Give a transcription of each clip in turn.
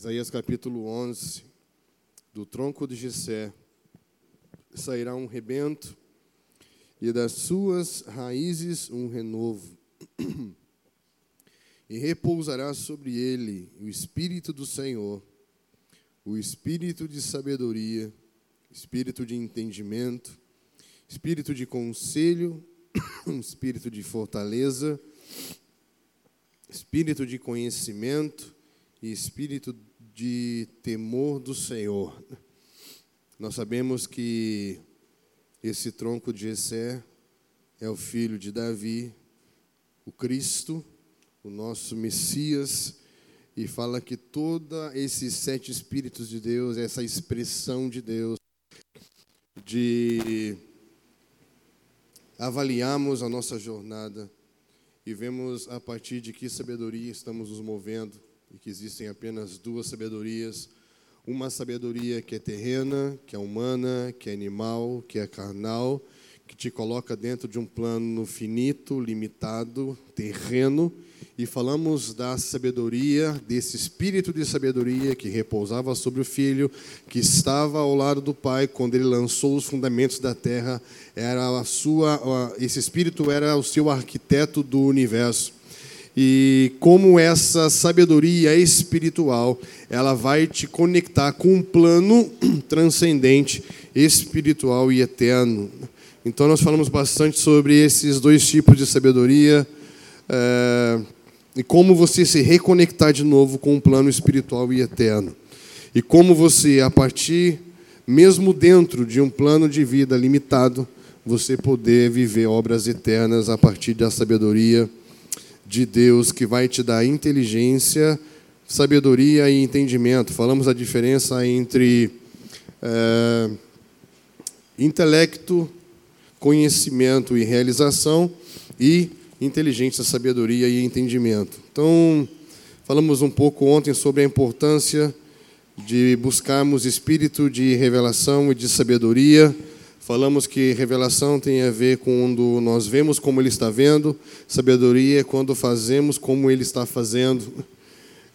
Isaías capítulo 11. Do tronco de Jessé sairá um rebento, e das suas raízes um renovo. E repousará sobre ele o espírito do Senhor, o espírito de sabedoria, espírito de entendimento, espírito de conselho, espírito de fortaleza, espírito de conhecimento e espírito de temor do Senhor. Nós sabemos que esse tronco de Jessé é o filho de Davi, o Cristo, o nosso Messias, e fala que todos esses sete espíritos de Deus, essa expressão de Deus, de avaliarmos a nossa jornada e vemos a partir de que sabedoria estamos nos movendo e que existem apenas duas sabedorias. Uma sabedoria que é terrena, que é humana, que é animal, que é carnal, que te coloca dentro de um plano finito, limitado, terreno, e falamos da sabedoria, desse espírito de sabedoria que repousava sobre o filho, que estava ao lado do pai quando ele lançou os fundamentos da terra, era a sua esse espírito era o seu arquiteto do universo. E como essa sabedoria espiritual, ela vai te conectar com um plano transcendente, espiritual e eterno. Então nós falamos bastante sobre esses dois tipos de sabedoria. É e como você se reconectar de novo com o plano espiritual e eterno. E como você, a partir, mesmo dentro de um plano de vida limitado, você poder viver obras eternas a partir da sabedoria de Deus, que vai te dar inteligência, sabedoria e entendimento. Falamos a diferença entre é, intelecto, conhecimento e realização e inteligência, sabedoria e entendimento. Então, falamos um pouco ontem sobre a importância de buscarmos espírito de revelação e de sabedoria. Falamos que revelação tem a ver com quando nós vemos como ele está vendo, sabedoria é quando fazemos como ele está fazendo.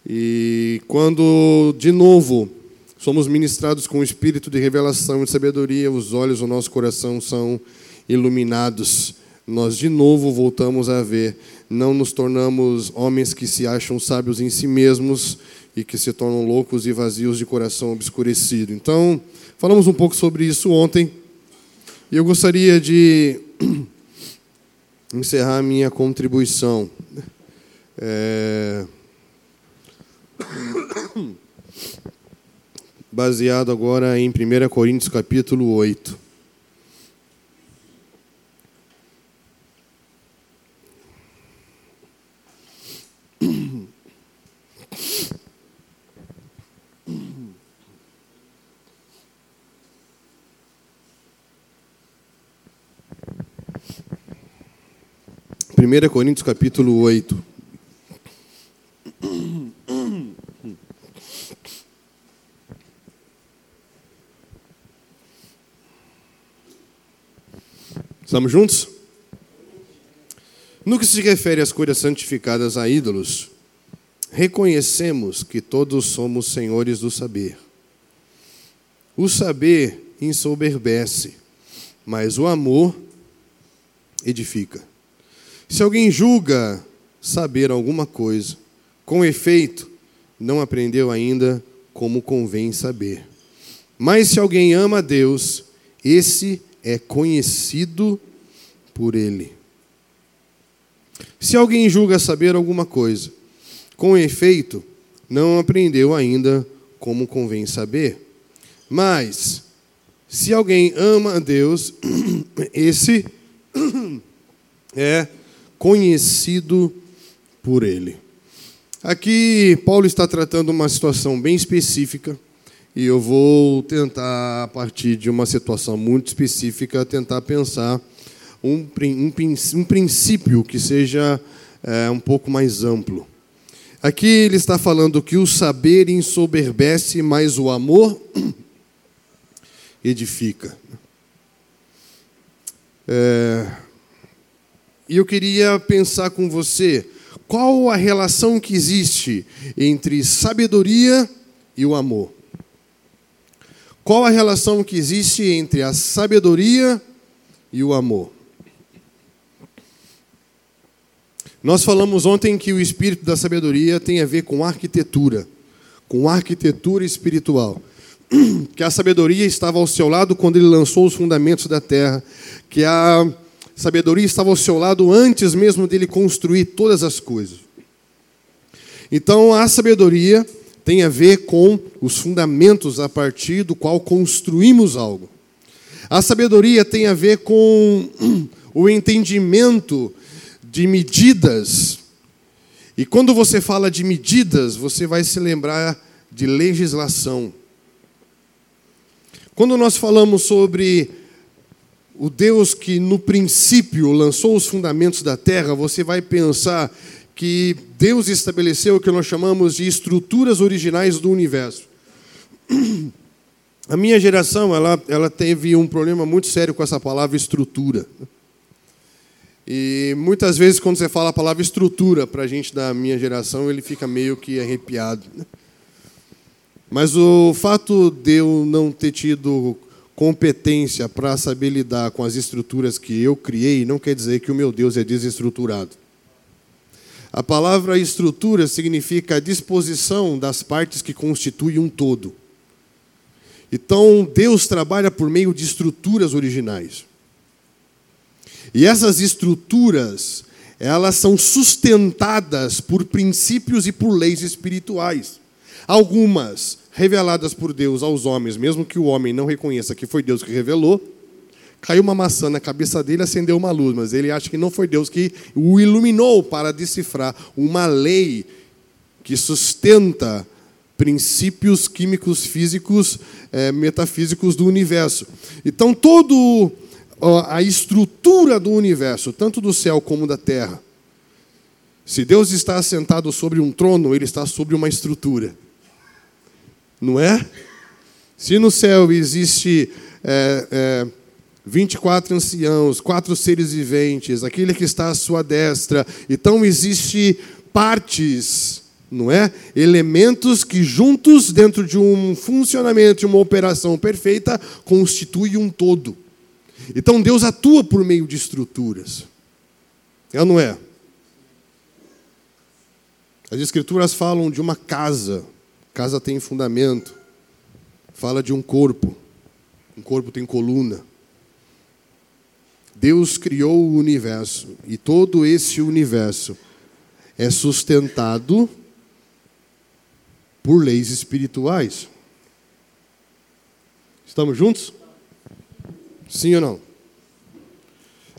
E quando, de novo, somos ministrados com o espírito de revelação e sabedoria, os olhos do nosso coração são iluminados nós de novo voltamos a ver, não nos tornamos homens que se acham sábios em si mesmos e que se tornam loucos e vazios de coração obscurecido. Então, falamos um pouco sobre isso ontem, e eu gostaria de encerrar minha contribuição. É... Baseado agora em 1 Coríntios capítulo 8. Primeira Coríntios capítulo 8. Estamos juntos? No que se refere às coisas santificadas a ídolos, reconhecemos que todos somos senhores do saber. O saber ensoberbece, mas o amor edifica. Se alguém julga saber alguma coisa, com efeito, não aprendeu ainda como convém saber. Mas se alguém ama a Deus, esse é conhecido por ele. Se alguém julga saber alguma coisa, com efeito, não aprendeu ainda como convém saber. Mas, se alguém ama a Deus, esse é conhecido por Ele. Aqui, Paulo está tratando uma situação bem específica, e eu vou tentar, a partir de uma situação muito específica, tentar pensar um, um, um princípio que seja é, um pouco mais amplo. Aqui ele está falando que o saber ensoberbece, mas o amor edifica. É, e eu queria pensar com você qual a relação que existe entre sabedoria e o amor. Qual a relação que existe entre a sabedoria e o amor? Nós falamos ontem que o espírito da sabedoria tem a ver com arquitetura, com arquitetura espiritual. Que a sabedoria estava ao seu lado quando ele lançou os fundamentos da terra, que a sabedoria estava ao seu lado antes mesmo dele construir todas as coisas. Então, a sabedoria tem a ver com os fundamentos a partir do qual construímos algo. A sabedoria tem a ver com o entendimento de medidas. E quando você fala de medidas, você vai se lembrar de legislação. Quando nós falamos sobre o Deus que no princípio lançou os fundamentos da terra, você vai pensar que Deus estabeleceu o que nós chamamos de estruturas originais do universo. A minha geração, ela, ela teve um problema muito sério com essa palavra estrutura. E muitas vezes, quando você fala a palavra estrutura para a gente da minha geração, ele fica meio que arrepiado. Mas o fato de eu não ter tido competência para saber lidar com as estruturas que eu criei, não quer dizer que o meu Deus é desestruturado. A palavra estrutura significa a disposição das partes que constituem um todo. Então, Deus trabalha por meio de estruturas originais. E essas estruturas, elas são sustentadas por princípios e por leis espirituais. Algumas reveladas por Deus aos homens, mesmo que o homem não reconheça que foi Deus que revelou, caiu uma maçã na cabeça dele, acendeu uma luz, mas ele acha que não foi Deus que o iluminou para decifrar uma lei que sustenta princípios químicos, físicos, é, metafísicos do universo. Então, toda a estrutura do universo, tanto do céu como da terra, se Deus está assentado sobre um trono, ele está sobre uma estrutura. Não é? Se no céu existe é, é, 24 anciãos, quatro seres viventes, aquele que está à sua destra. Então existe partes, não é? Elementos que juntos dentro de um funcionamento, de uma operação perfeita, constituem um todo. Então Deus atua por meio de estruturas. É ou não é? As escrituras falam de uma casa. Casa tem fundamento. Fala de um corpo. Um corpo tem coluna. Deus criou o universo e todo esse universo é sustentado por leis espirituais. Estamos juntos? Sim ou não?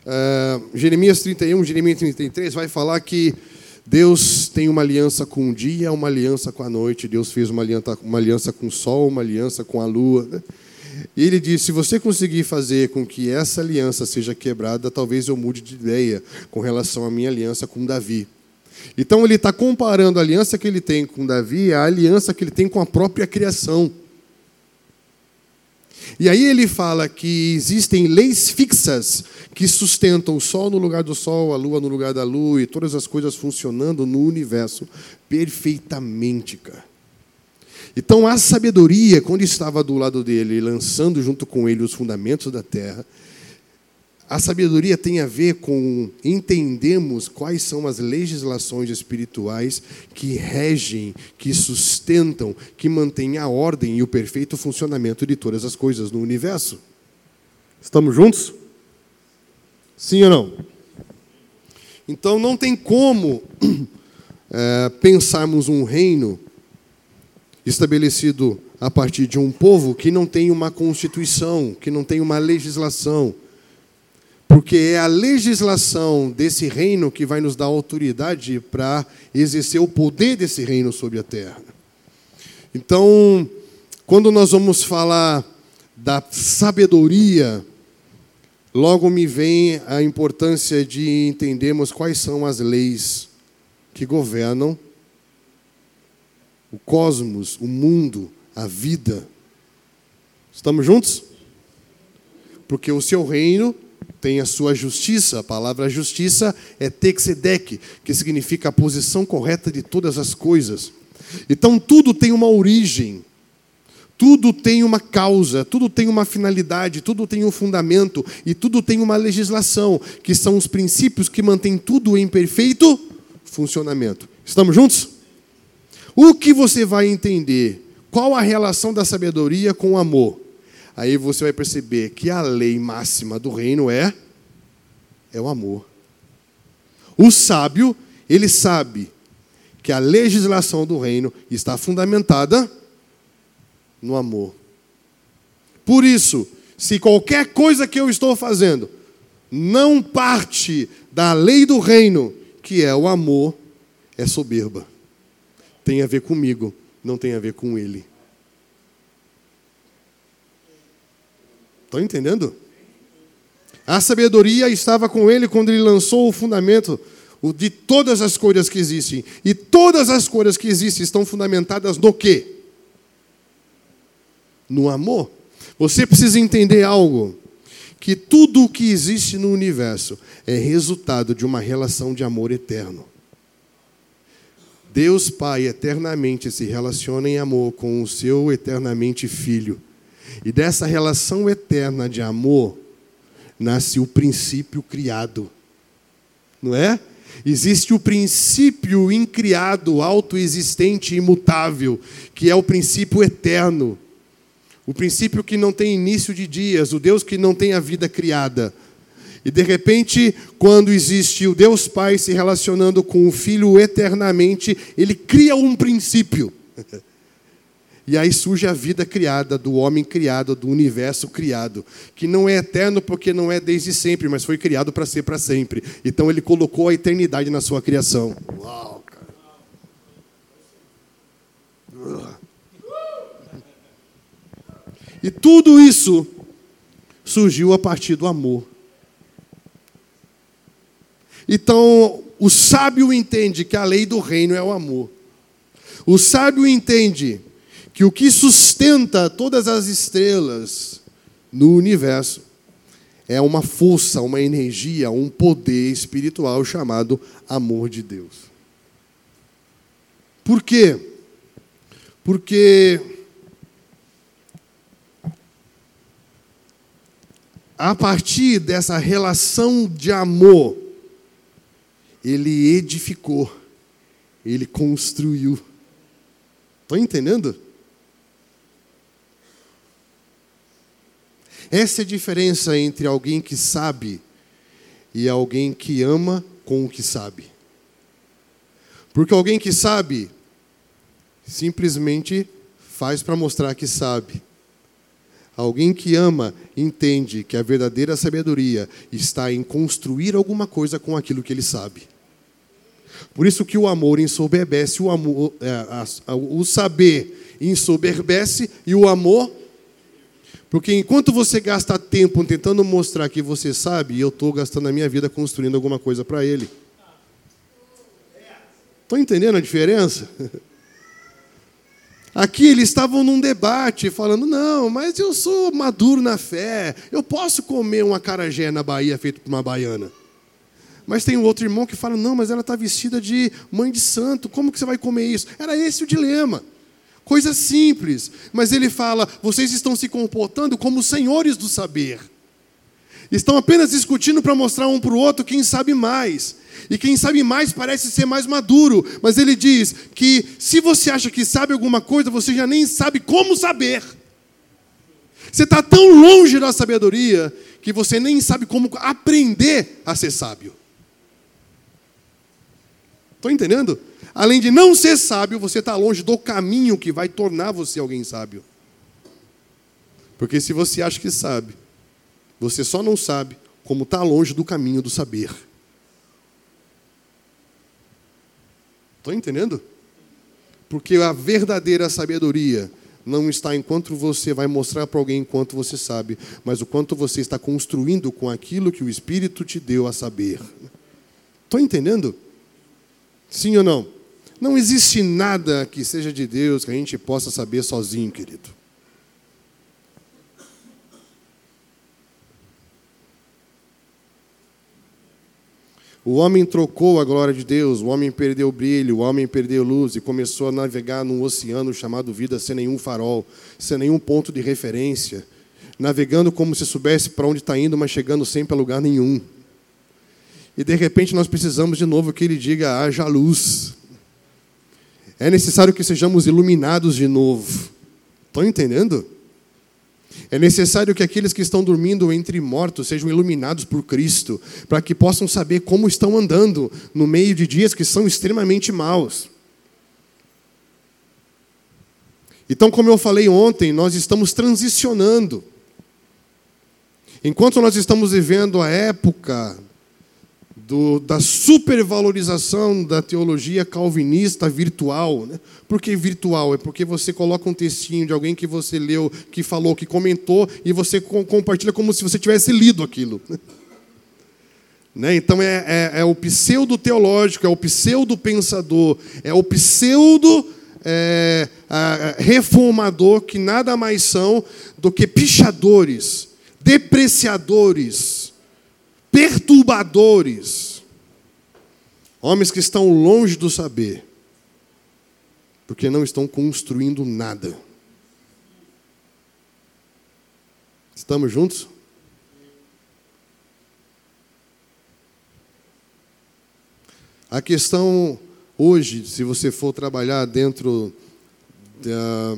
Uh, Jeremias 31, Jeremias 33 vai falar que Deus tem uma aliança com o dia, uma aliança com a noite. Deus fez uma aliança, uma aliança com o sol, uma aliança com a lua. Né? E ele disse: se você conseguir fazer com que essa aliança seja quebrada, talvez eu mude de ideia com relação à minha aliança com Davi. Então ele está comparando a aliança que ele tem com Davi à aliança que ele tem com a própria criação. E aí ele fala que existem leis fixas que sustentam o sol no lugar do sol, a lua no lugar da lua e todas as coisas funcionando no universo perfeitamente, cara. Então a sabedoria, quando estava do lado dele, lançando junto com ele os fundamentos da terra, a sabedoria tem a ver com entendermos quais são as legislações espirituais que regem, que sustentam, que mantêm a ordem e o perfeito funcionamento de todas as coisas no universo. Estamos juntos? Sim ou não? Então não tem como é, pensarmos um reino estabelecido a partir de um povo que não tem uma constituição, que não tem uma legislação. Porque é a legislação desse reino que vai nos dar autoridade para exercer o poder desse reino sobre a terra. Então, quando nós vamos falar da sabedoria, logo me vem a importância de entendermos quais são as leis que governam o cosmos, o mundo, a vida. Estamos juntos? Porque o seu reino tem a sua justiça. A palavra justiça é texedek, que significa a posição correta de todas as coisas. Então tudo tem uma origem. Tudo tem uma causa, tudo tem uma finalidade, tudo tem um fundamento e tudo tem uma legislação, que são os princípios que mantêm tudo em perfeito funcionamento. Estamos juntos? O que você vai entender? Qual a relação da sabedoria com o amor? Aí você vai perceber que a lei máxima do reino é é o amor. O sábio, ele sabe que a legislação do reino está fundamentada no amor. Por isso, se qualquer coisa que eu estou fazendo não parte da lei do reino, que é o amor, é soberba. Tem a ver comigo, não tem a ver com ele. Estão entendendo? A sabedoria estava com ele quando ele lançou o fundamento de todas as coisas que existem. E todas as coisas que existem estão fundamentadas no quê? No amor. Você precisa entender algo: que tudo o que existe no universo é resultado de uma relação de amor eterno. Deus Pai eternamente se relaciona em amor com o seu eternamente Filho. E dessa relação eterna de amor, nasce o princípio criado. Não é? Existe o princípio incriado, autoexistente, imutável, que é o princípio eterno. O princípio que não tem início de dias, o Deus que não tem a vida criada. E de repente, quando existe o Deus Pai se relacionando com o Filho eternamente, ele cria um princípio. E aí surge a vida criada, do homem criado, do universo criado, que não é eterno porque não é desde sempre, mas foi criado para ser para sempre. Então ele colocou a eternidade na sua criação. Uau, cara. E tudo isso surgiu a partir do amor. Então, o sábio entende que a lei do reino é o amor. O sábio entende que o que sustenta todas as estrelas no universo é uma força, uma energia, um poder espiritual chamado amor de Deus. Por quê? Porque a partir dessa relação de amor, ele edificou, ele construiu. Estão entendendo? Essa é a diferença entre alguém que sabe e alguém que ama com o que sabe. Porque alguém que sabe simplesmente faz para mostrar que sabe. Alguém que ama entende que a verdadeira sabedoria está em construir alguma coisa com aquilo que ele sabe. Por isso que o amor ensoberbece, o, amor, é, a, a, o saber ensoberbece e o amor porque enquanto você gasta tempo tentando mostrar que você sabe, eu estou gastando a minha vida construindo alguma coisa para ele. Estão entendendo a diferença? Aqui eles estavam num debate, falando: não, mas eu sou maduro na fé, eu posso comer um acarajé na Bahia feito por uma baiana. Mas tem um outro irmão que fala: não, mas ela está vestida de mãe de santo, como que você vai comer isso? Era esse o dilema. Coisa simples, mas ele fala: vocês estão se comportando como senhores do saber. Estão apenas discutindo para mostrar um para o outro quem sabe mais. E quem sabe mais parece ser mais maduro. Mas ele diz que se você acha que sabe alguma coisa, você já nem sabe como saber. Você está tão longe da sabedoria que você nem sabe como aprender a ser sábio. Estão entendendo? Além de não ser sábio, você está longe do caminho que vai tornar você alguém sábio. Porque se você acha que sabe, você só não sabe como está longe do caminho do saber. Estão entendendo? Porque a verdadeira sabedoria não está em quanto você vai mostrar para alguém quanto você sabe, mas o quanto você está construindo com aquilo que o Espírito te deu a saber. Estão entendendo? Sim ou não? Não existe nada que seja de Deus que a gente possa saber sozinho, querido. O homem trocou a glória de Deus, o homem perdeu o brilho, o homem perdeu luz e começou a navegar num oceano chamado vida sem nenhum farol, sem nenhum ponto de referência, navegando como se soubesse para onde está indo, mas chegando sempre a lugar nenhum. E de repente nós precisamos de novo que ele diga: haja luz. É necessário que sejamos iluminados de novo. Estão entendendo? É necessário que aqueles que estão dormindo entre mortos sejam iluminados por Cristo, para que possam saber como estão andando no meio de dias que são extremamente maus. Então, como eu falei ontem, nós estamos transicionando. Enquanto nós estamos vivendo a época do, da supervalorização da teologia calvinista virtual. Né? Por que virtual? É porque você coloca um textinho de alguém que você leu, que falou, que comentou, e você compartilha como se você tivesse lido aquilo. Né? Então é, é, é, o pseudo-teológico, é o pseudo-pensador, é o pseudo é, reformador que nada mais são do que pichadores, depreciadores, perturbadores, homens que estão longe do saber, porque não estão construindo nada. Estamos juntos? A questão hoje, se você for trabalhar dentro da,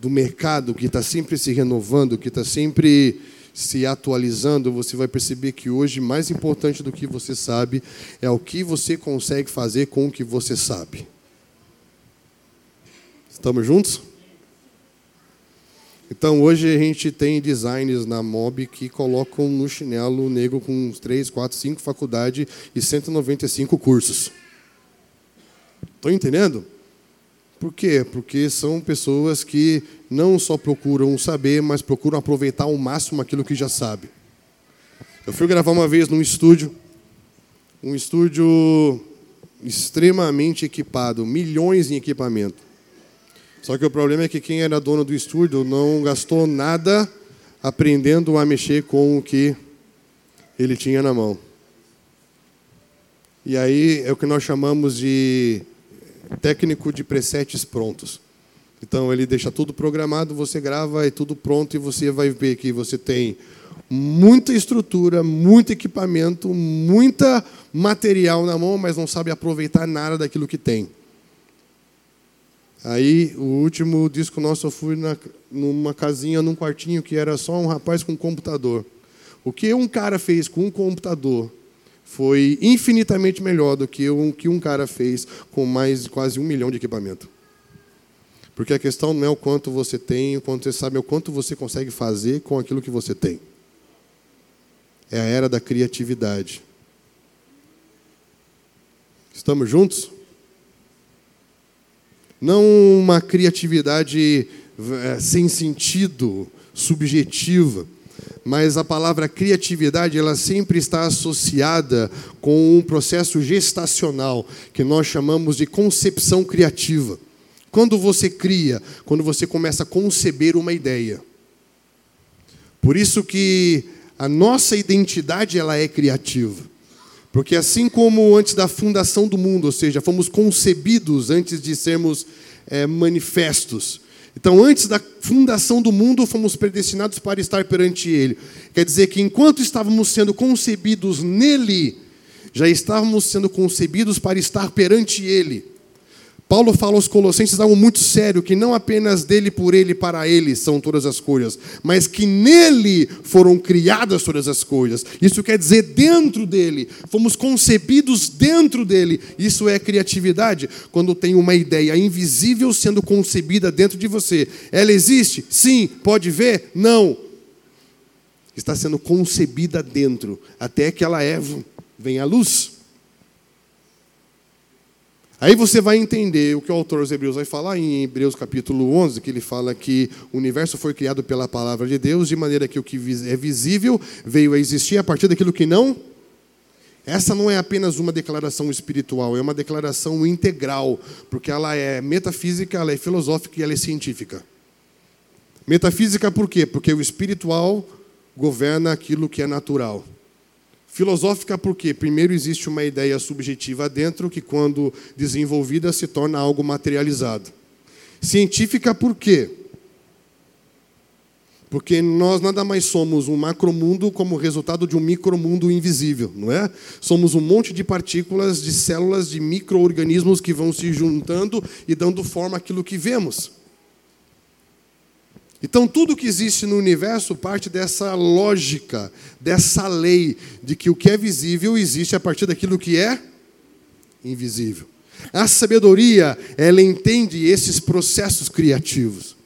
do mercado que está sempre se renovando, que está sempre se atualizando, você vai perceber que hoje mais importante do que você sabe é o que você consegue fazer com o que você sabe. Estamos juntos? Então hoje a gente tem designs na MOB que colocam no chinelo negro com 3, 4, 5 faculdades e 195 cursos. Estão entendendo? Por quê? Porque são pessoas que não só procuram saber, mas procuram aproveitar ao máximo aquilo que já sabe. Eu fui gravar uma vez num estúdio, um estúdio extremamente equipado, milhões em equipamento. Só que o problema é que quem era dono do estúdio não gastou nada aprendendo a mexer com o que ele tinha na mão. E aí é o que nós chamamos de técnico de presets prontos. Então ele deixa tudo programado, você grava, é tudo pronto e você vai ver que você tem muita estrutura, muito equipamento, muita material na mão, mas não sabe aproveitar nada daquilo que tem. Aí, o último disco nosso, eu fui na, numa casinha, num quartinho, que era só um rapaz com um computador. O que um cara fez com um computador foi infinitamente melhor do que o que um cara fez com mais quase um milhão de equipamento. Porque a questão não é o quanto você tem, o quanto você sabe, é o quanto você consegue fazer com aquilo que você tem. É a era da criatividade. Estamos juntos? Não uma criatividade é, sem sentido, subjetiva, mas a palavra criatividade ela sempre está associada com um processo gestacional que nós chamamos de concepção criativa. Quando você cria, quando você começa a conceber uma ideia. Por isso que a nossa identidade ela é criativa. Porque assim como antes da fundação do mundo, ou seja, fomos concebidos antes de sermos é, manifestos. Então, antes da fundação do mundo, fomos predestinados para estar perante Ele. Quer dizer que enquanto estávamos sendo concebidos nele, já estávamos sendo concebidos para estar perante Ele. Paulo fala aos Colossenses algo muito sério: que não apenas dele, por ele, para ele são todas as coisas, mas que nele foram criadas todas as coisas. Isso quer dizer dentro dele, fomos concebidos dentro dele. Isso é criatividade. Quando tem uma ideia invisível sendo concebida dentro de você, ela existe? Sim. Pode ver? Não. Está sendo concebida dentro, até que ela é, vem à luz. Aí você vai entender o que o autor dos Hebreus vai falar em Hebreus capítulo 11, que ele fala que o universo foi criado pela palavra de Deus, de maneira que o que é visível veio a existir a partir daquilo que não. Essa não é apenas uma declaração espiritual, é uma declaração integral, porque ela é metafísica, ela é filosófica e ela é científica. Metafísica por quê? Porque o espiritual governa aquilo que é natural. Filosófica porque, primeiro, existe uma ideia subjetiva dentro que, quando desenvolvida, se torna algo materializado. Científica por quê? Porque nós nada mais somos um macromundo como resultado de um micromundo invisível, não é? Somos um monte de partículas, de células, de micro-organismos que vão se juntando e dando forma àquilo que vemos. Então, tudo que existe no universo parte dessa lógica, dessa lei, de que o que é visível existe a partir daquilo que é invisível. A sabedoria, ela entende esses processos criativos.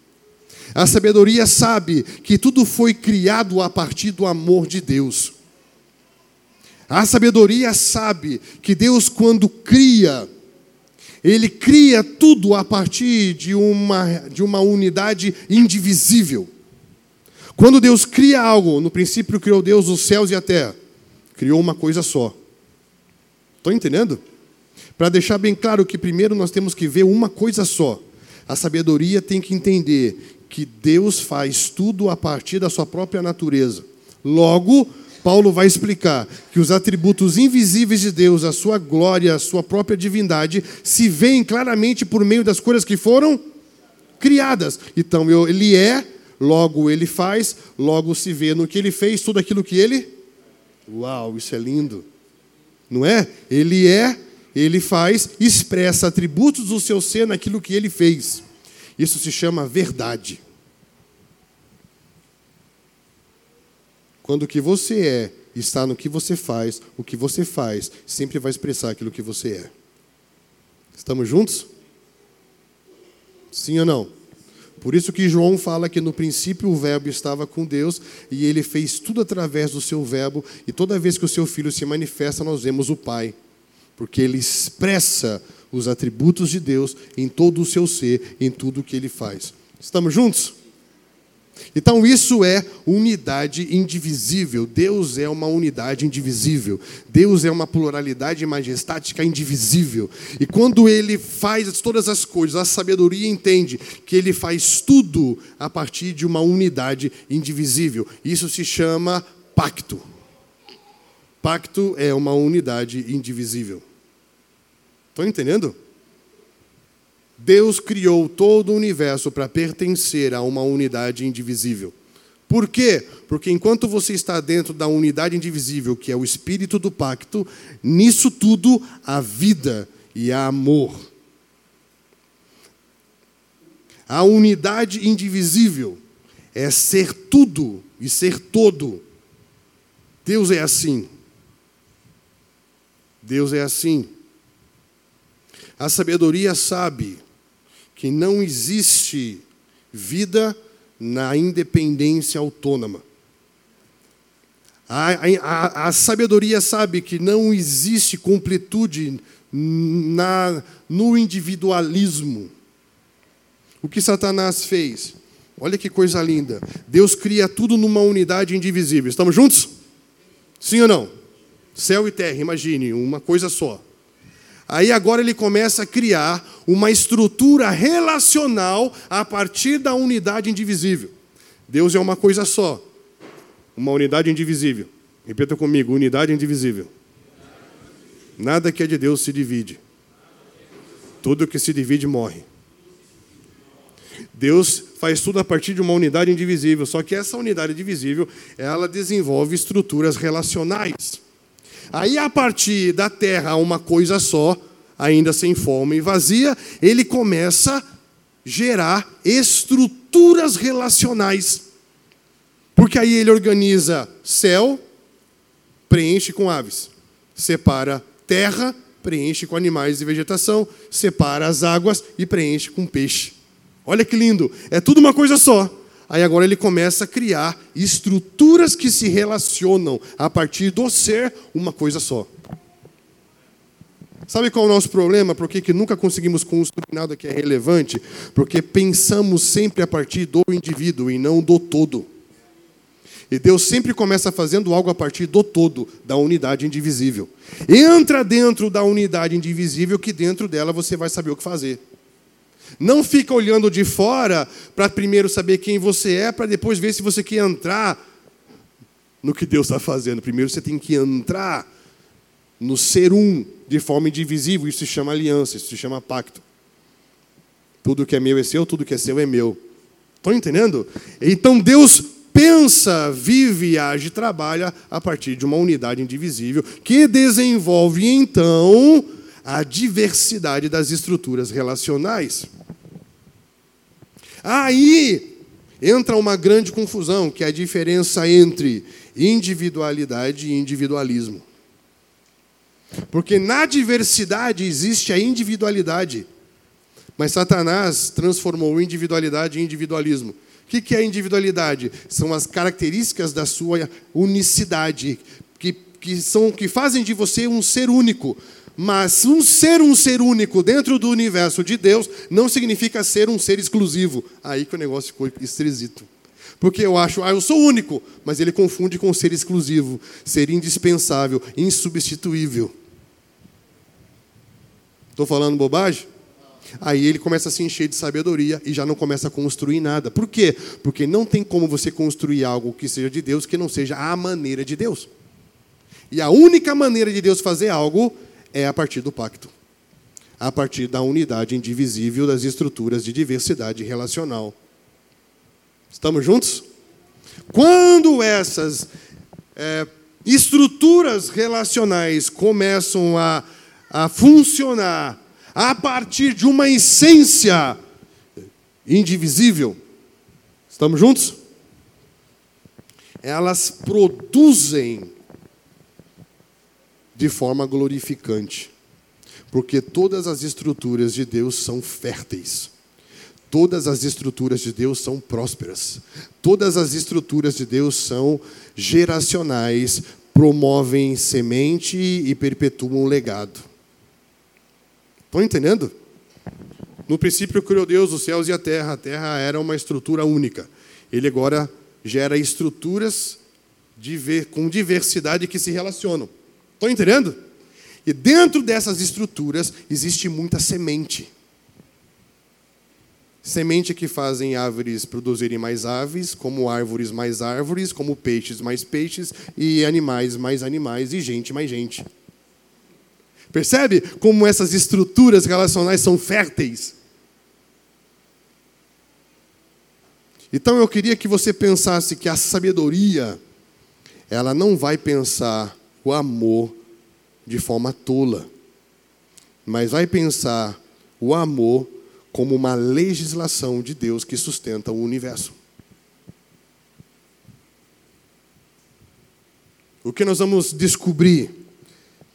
A sabedoria sabe que tudo foi criado a partir do amor de Deus. A sabedoria sabe que Deus, quando cria, ele cria tudo a partir de uma, de uma unidade indivisível. Quando Deus cria algo, no princípio criou Deus os céus e a terra, criou uma coisa só. Estão entendendo? Para deixar bem claro que primeiro nós temos que ver uma coisa só. A sabedoria tem que entender que Deus faz tudo a partir da sua própria natureza. Logo, Paulo vai explicar que os atributos invisíveis de Deus, a sua glória, a sua própria divindade, se veem claramente por meio das coisas que foram criadas. Então, ele é, logo ele faz, logo se vê no que ele fez, tudo aquilo que ele. Uau, isso é lindo. Não é? Ele é, ele faz, expressa atributos do seu ser naquilo que ele fez. Isso se chama verdade. Quando o que você é está no que você faz, o que você faz sempre vai expressar aquilo que você é. Estamos juntos? Sim ou não? Por isso que João fala que no princípio o Verbo estava com Deus e ele fez tudo através do seu Verbo, e toda vez que o seu filho se manifesta, nós vemos o Pai, porque ele expressa os atributos de Deus em todo o seu ser, em tudo o que ele faz. Estamos juntos? Então, isso é unidade indivisível. Deus é uma unidade indivisível. Deus é uma pluralidade majestática indivisível. E quando ele faz todas as coisas, a sabedoria entende que ele faz tudo a partir de uma unidade indivisível. Isso se chama pacto. Pacto é uma unidade indivisível. Estão entendendo? Deus criou todo o universo para pertencer a uma unidade indivisível. Por quê? Porque enquanto você está dentro da unidade indivisível, que é o espírito do pacto, nisso tudo há vida e há amor. A unidade indivisível é ser tudo e ser todo. Deus é assim. Deus é assim. A sabedoria sabe que não existe vida na independência autônoma. A, a, a, sabedoria sabe que não existe completude na, no individualismo. O que Satanás fez? Olha que coisa linda. Deus cria tudo numa unidade indivisível. Estamos juntos? Sim ou não? Céu e terra, imagine, uma coisa só. Aí agora ele começa a criar uma estrutura relacional a partir da unidade indivisível. Deus é uma coisa só, uma unidade indivisível. Repita comigo: unidade indivisível. Nada que é de Deus se divide. Tudo que se divide morre. Deus faz tudo a partir de uma unidade indivisível, só que essa unidade divisível, ela desenvolve estruturas relacionais. Aí, a partir da terra, uma coisa só, ainda sem forma e vazia, ele começa a gerar estruturas relacionais. Porque aí ele organiza céu, preenche com aves, separa terra, preenche com animais e vegetação, separa as águas e preenche com peixe. Olha que lindo, é tudo uma coisa só. Aí agora ele começa a criar estruturas que se relacionam a partir do ser uma coisa só. Sabe qual é o nosso problema? Por que nunca conseguimos construir nada que é relevante? Porque pensamos sempre a partir do indivíduo e não do todo. E Deus sempre começa fazendo algo a partir do todo, da unidade indivisível. Entra dentro da unidade indivisível, que dentro dela você vai saber o que fazer. Não fica olhando de fora para primeiro saber quem você é, para depois ver se você quer entrar no que Deus está fazendo. Primeiro você tem que entrar no ser um de forma indivisível. Isso se chama aliança, isso se chama pacto. Tudo que é meu é seu, tudo que é seu é meu. Estão entendendo? Então Deus pensa, vive, age, trabalha a partir de uma unidade indivisível que desenvolve então a diversidade das estruturas relacionais. Aí entra uma grande confusão, que é a diferença entre individualidade e individualismo. Porque na diversidade existe a individualidade. Mas Satanás transformou individualidade em individualismo. O que é individualidade? São as características da sua unicidade, que, que, são, que fazem de você um ser único. Mas um ser um ser único dentro do universo de Deus não significa ser um ser exclusivo. Aí que o negócio ficou esquisito. Porque eu acho, ah, eu sou único, mas ele confunde com ser exclusivo, ser indispensável, insubstituível. Estou falando bobagem? Aí ele começa a se encher de sabedoria e já não começa a construir nada. Por quê? Porque não tem como você construir algo que seja de Deus que não seja a maneira de Deus. E a única maneira de Deus fazer algo é a partir do pacto a partir da unidade indivisível das estruturas de diversidade relacional. Estamos juntos? Quando essas é, estruturas relacionais começam a, a funcionar a partir de uma essência indivisível, estamos juntos? Elas produzem de forma glorificante, porque todas as estruturas de Deus são férteis. Todas as estruturas de Deus são prósperas. Todas as estruturas de Deus são geracionais, promovem semente e perpetuam o legado. Estão entendendo? No princípio criou Deus os céus e a terra. A terra era uma estrutura única. Ele agora gera estruturas com diversidade que se relacionam. Estão entendendo? E dentro dessas estruturas existe muita semente. Semente que fazem árvores produzirem mais aves, como árvores mais árvores, como peixes mais peixes, e animais mais animais, e gente mais gente. Percebe como essas estruturas relacionais são férteis? Então eu queria que você pensasse que a sabedoria, ela não vai pensar o amor de forma tola, mas vai pensar o amor como uma legislação de Deus que sustenta o universo. O que nós vamos descobrir?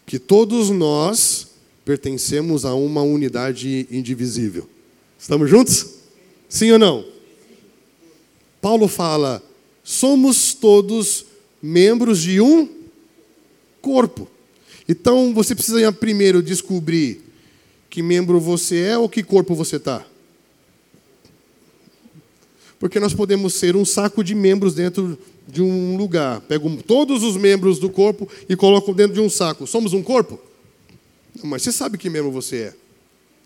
Que todos nós pertencemos a uma unidade indivisível. Estamos juntos? Sim ou não? Paulo fala: somos todos membros de um corpo. Então você precisa primeiro descobrir que membro você é ou que corpo você está. Porque nós podemos ser um saco de membros dentro de um lugar. Pego todos os membros do corpo e coloco dentro de um saco. Somos um corpo? Não, mas você sabe que membro você é.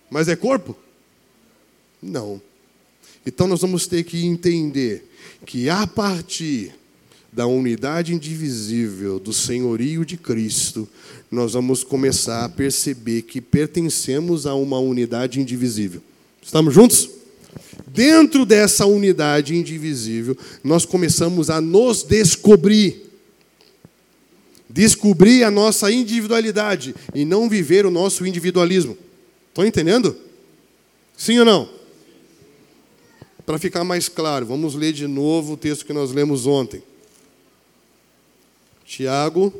Mas é corpo? Não. Então nós vamos ter que entender que a partir da unidade indivisível do senhorio de Cristo, nós vamos começar a perceber que pertencemos a uma unidade indivisível. Estamos juntos? Dentro dessa unidade indivisível, nós começamos a nos descobrir. Descobrir a nossa individualidade e não viver o nosso individualismo. Estão entendendo? Sim ou não? Para ficar mais claro, vamos ler de novo o texto que nós lemos ontem. Tiago.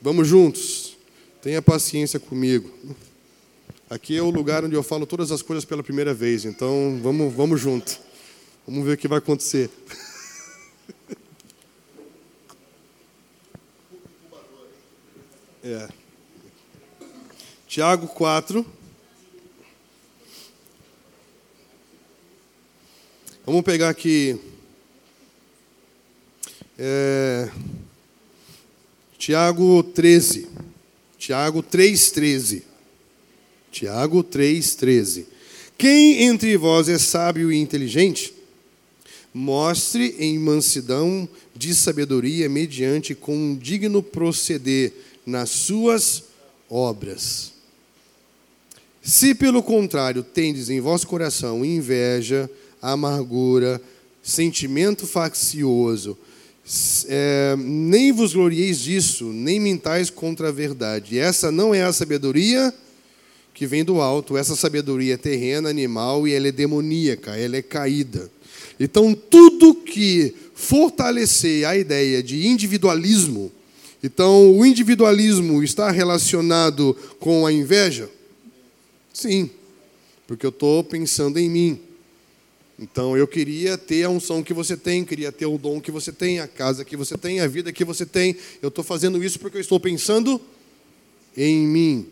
Vamos juntos. Tenha paciência comigo. Aqui é o lugar onde eu falo todas as coisas pela primeira vez, então vamos, vamos junto. Vamos ver o que vai acontecer. É. Tiago 4. Vamos pegar aqui. É, Tiago 13. Tiago 3,13. Tiago 3,13. Quem entre vós é sábio e inteligente? Mostre em mansidão de sabedoria mediante com um digno proceder nas suas obras. Se pelo contrário tendes em vosso coração inveja, amargura, sentimento faccioso, é, nem vos glorieis disso, nem mintais contra a verdade. Essa não é a sabedoria que vem do alto, essa sabedoria é terrena, animal e ela é demoníaca, ela é caída. Então, tudo que fortalecer a ideia de individualismo, então o individualismo está relacionado com a inveja? Sim, porque eu estou pensando em mim. Então eu queria ter a unção que você tem, queria ter o dom que você tem, a casa que você tem, a vida que você tem. Eu estou fazendo isso porque eu estou pensando em mim.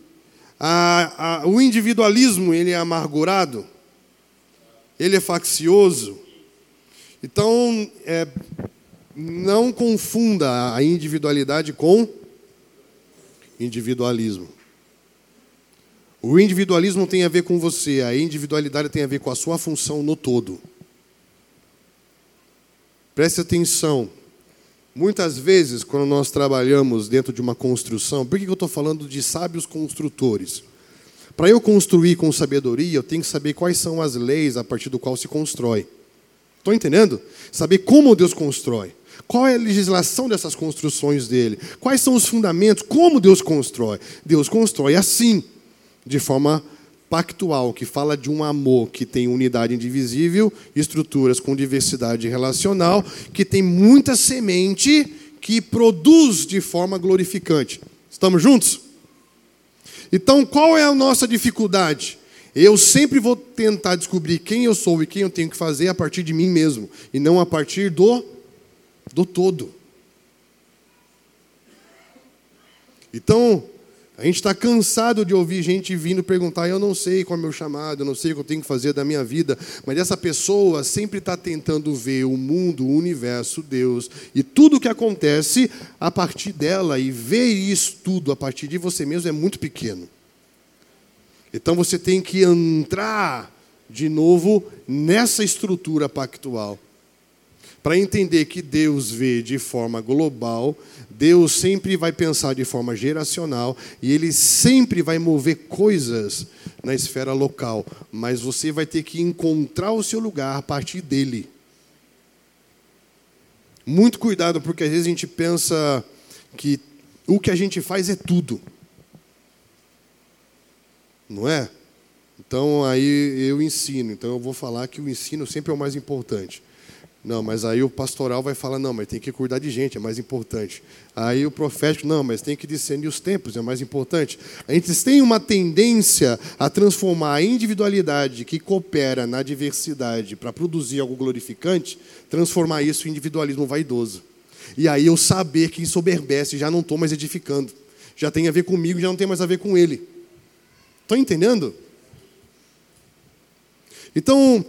A, a, o individualismo ele é amargurado, ele é faccioso. Então é, não confunda a individualidade com individualismo. O individualismo tem a ver com você, a individualidade tem a ver com a sua função no todo. Preste atenção. Muitas vezes, quando nós trabalhamos dentro de uma construção, por que eu estou falando de sábios construtores? Para eu construir com sabedoria, eu tenho que saber quais são as leis a partir do qual se constrói. Estão entendendo? Saber como Deus constrói. Qual é a legislação dessas construções dele? Quais são os fundamentos? Como Deus constrói? Deus constrói assim de forma pactual, que fala de um amor que tem unidade indivisível, estruturas com diversidade relacional, que tem muita semente que produz de forma glorificante. Estamos juntos? Então, qual é a nossa dificuldade? Eu sempre vou tentar descobrir quem eu sou e quem eu tenho que fazer a partir de mim mesmo, e não a partir do do todo. Então, a gente está cansado de ouvir gente vindo perguntar: eu não sei qual é o meu chamado, eu não sei o que eu tenho que fazer da minha vida, mas essa pessoa sempre está tentando ver o mundo, o universo, Deus e tudo o que acontece a partir dela e ver isso tudo a partir de você mesmo é muito pequeno. Então você tem que entrar de novo nessa estrutura pactual para entender que Deus vê de forma global, Deus sempre vai pensar de forma geracional e ele sempre vai mover coisas na esfera local, mas você vai ter que encontrar o seu lugar a partir dele. Muito cuidado, porque às vezes a gente pensa que o que a gente faz é tudo. Não é? Então aí eu ensino, então eu vou falar que o ensino sempre é o mais importante. Não, mas aí o pastoral vai falar, não, mas tem que cuidar de gente, é mais importante. Aí o profético, não, mas tem que discernir os tempos, é mais importante. A gente tem uma tendência a transformar a individualidade que coopera na diversidade para produzir algo glorificante, transformar isso em individualismo vaidoso. E aí eu saber que ensoberbece, já não estou mais edificando. Já tem a ver comigo, já não tem mais a ver com ele. Estão entendendo? Então,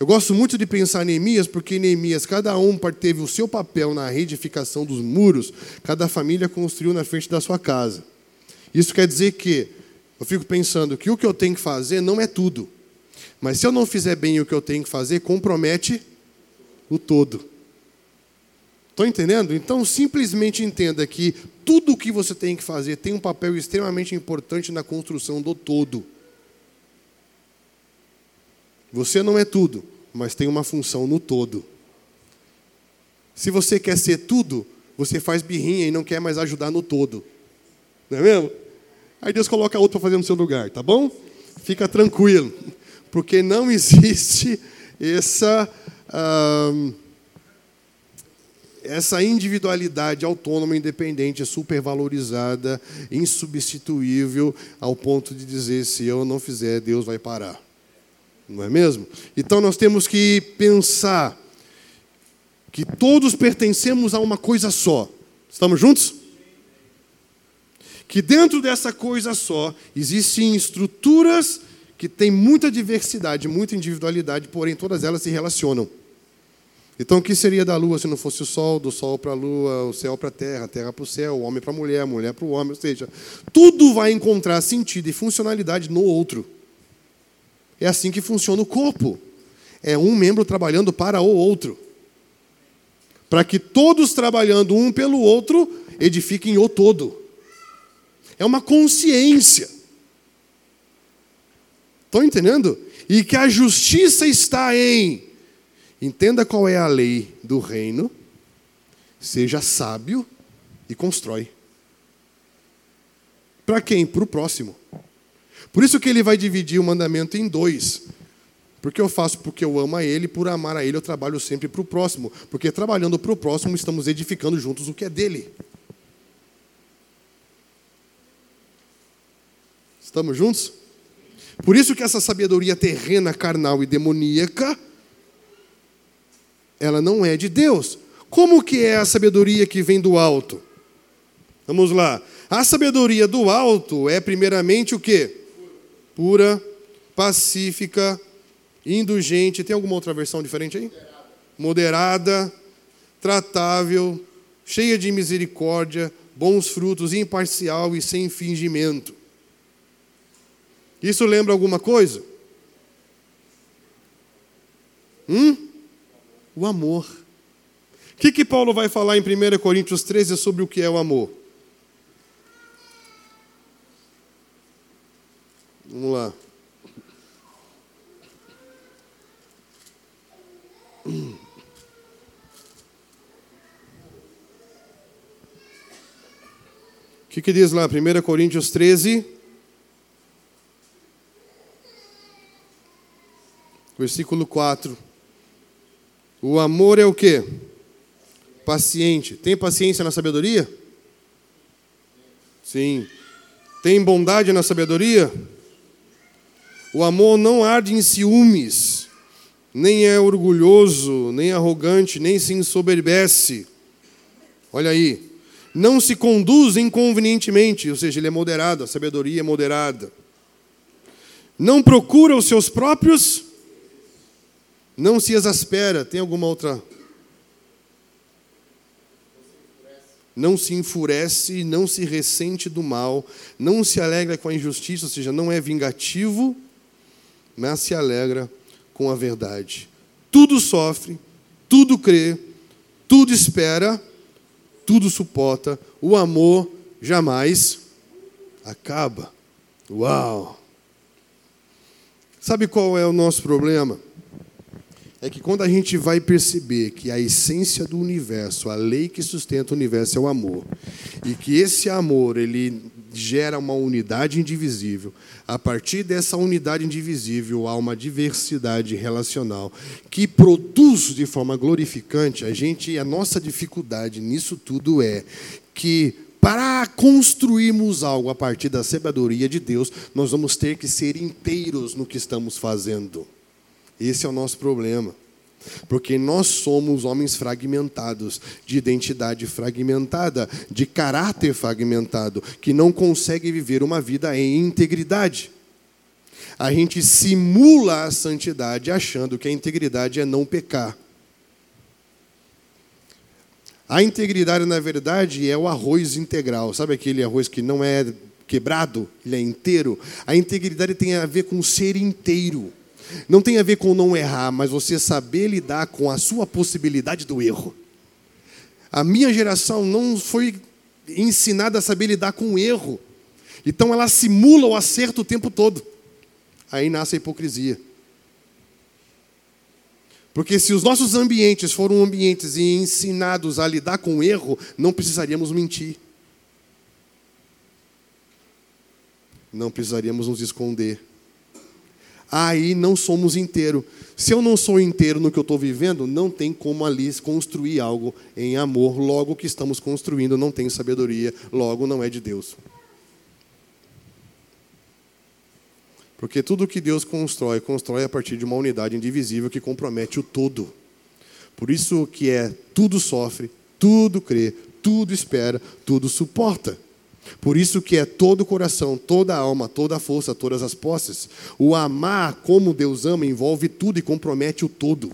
eu gosto muito de pensar em Neemias, porque em Neemias cada um teve o seu papel na reedificação dos muros, cada família construiu na frente da sua casa. Isso quer dizer que eu fico pensando que o que eu tenho que fazer não é tudo. Mas se eu não fizer bem o que eu tenho que fazer, compromete o todo. Estão entendendo? Então, simplesmente entenda que tudo o que você tem que fazer tem um papel extremamente importante na construção do todo. Você não é tudo, mas tem uma função no todo. Se você quer ser tudo, você faz birrinha e não quer mais ajudar no todo. Não é mesmo? Aí Deus coloca outro para fazer no seu lugar, tá bom? Fica tranquilo, porque não existe essa essa individualidade autônoma, independente, supervalorizada, insubstituível, ao ponto de dizer: se eu não fizer, Deus vai parar não é mesmo? Então nós temos que pensar que todos pertencemos a uma coisa só. Estamos juntos? Que dentro dessa coisa só existem estruturas que têm muita diversidade, muita individualidade, porém todas elas se relacionam. Então, o que seria da lua se não fosse o sol, do sol para a lua, o céu para a terra, a terra para o céu, o homem para a mulher, a mulher para o homem? Ou seja, tudo vai encontrar sentido e funcionalidade no outro. É assim que funciona o corpo. é um membro trabalhando para o outro. Para que todos trabalhando um pelo outro edifiquem o todo. É uma consciência. Estão entendendo? E que a justiça está em. Entenda qual é a lei do reino, seja sábio e constrói. Para quem? Para o próximo. Por isso que ele vai dividir o mandamento em dois. Porque eu faço porque eu amo a Ele, por amar a Ele, eu trabalho sempre para o próximo. Porque trabalhando para o próximo, estamos edificando juntos o que é dele. Estamos juntos? Por isso que essa sabedoria terrena, carnal e demoníaca, ela não é de Deus. Como que é a sabedoria que vem do alto? Vamos lá. A sabedoria do alto é primeiramente o quê? Pura, pacífica, indulgente. Tem alguma outra versão diferente aí? Moderada, tratável, cheia de misericórdia, bons frutos, imparcial e sem fingimento. Isso lembra alguma coisa? Hum? O amor. O que, que Paulo vai falar em 1 Coríntios 13 sobre o que é o amor? Vamos lá. O que, que diz lá? 1 Coríntios 13. Versículo 4. O amor é o que? Paciente. Tem paciência na sabedoria? Sim. Tem bondade na sabedoria? O amor não arde em ciúmes nem é orgulhoso, nem arrogante, nem se ensoberbece. Olha aí. Não se conduz inconvenientemente, ou seja, ele é moderado, a sabedoria é moderada. Não procura os seus próprios, não se exaspera. Tem alguma outra? Não se enfurece, não se ressente do mal, não se alegra com a injustiça, ou seja, não é vingativo, mas se alegra com a verdade. Tudo sofre, tudo crê, tudo espera, tudo suporta. O amor jamais acaba. Uau! Sabe qual é o nosso problema? É que quando a gente vai perceber que a essência do universo, a lei que sustenta o universo é o amor, e que esse amor ele gera uma unidade indivisível. A partir dessa unidade indivisível, há uma diversidade relacional que produz de forma glorificante. A gente, a nossa dificuldade nisso tudo é que para construirmos algo a partir da sabedoria de Deus, nós vamos ter que ser inteiros no que estamos fazendo. Esse é o nosso problema. Porque nós somos homens fragmentados, de identidade fragmentada, de caráter fragmentado, que não consegue viver uma vida em integridade. A gente simula a santidade achando que a integridade é não pecar. A integridade, na verdade, é o arroz integral. Sabe aquele arroz que não é quebrado, ele é inteiro? A integridade tem a ver com ser inteiro. Não tem a ver com não errar, mas você saber lidar com a sua possibilidade do erro. A minha geração não foi ensinada a saber lidar com o erro. Então ela simula o acerto o tempo todo. Aí nasce a hipocrisia. Porque se os nossos ambientes foram ambientes ensinados a lidar com o erro, não precisaríamos mentir. Não precisaríamos nos esconder aí não somos inteiro. Se eu não sou inteiro no que eu estou vivendo, não tem como ali construir algo em amor. Logo, o que estamos construindo não tem sabedoria, logo, não é de Deus. Porque tudo que Deus constrói, constrói a partir de uma unidade indivisível que compromete o todo. Por isso que é tudo sofre, tudo crê, tudo espera, tudo suporta. Por isso que é todo o coração, toda a alma, toda a força, todas as posses. O amar como Deus ama envolve tudo e compromete o todo.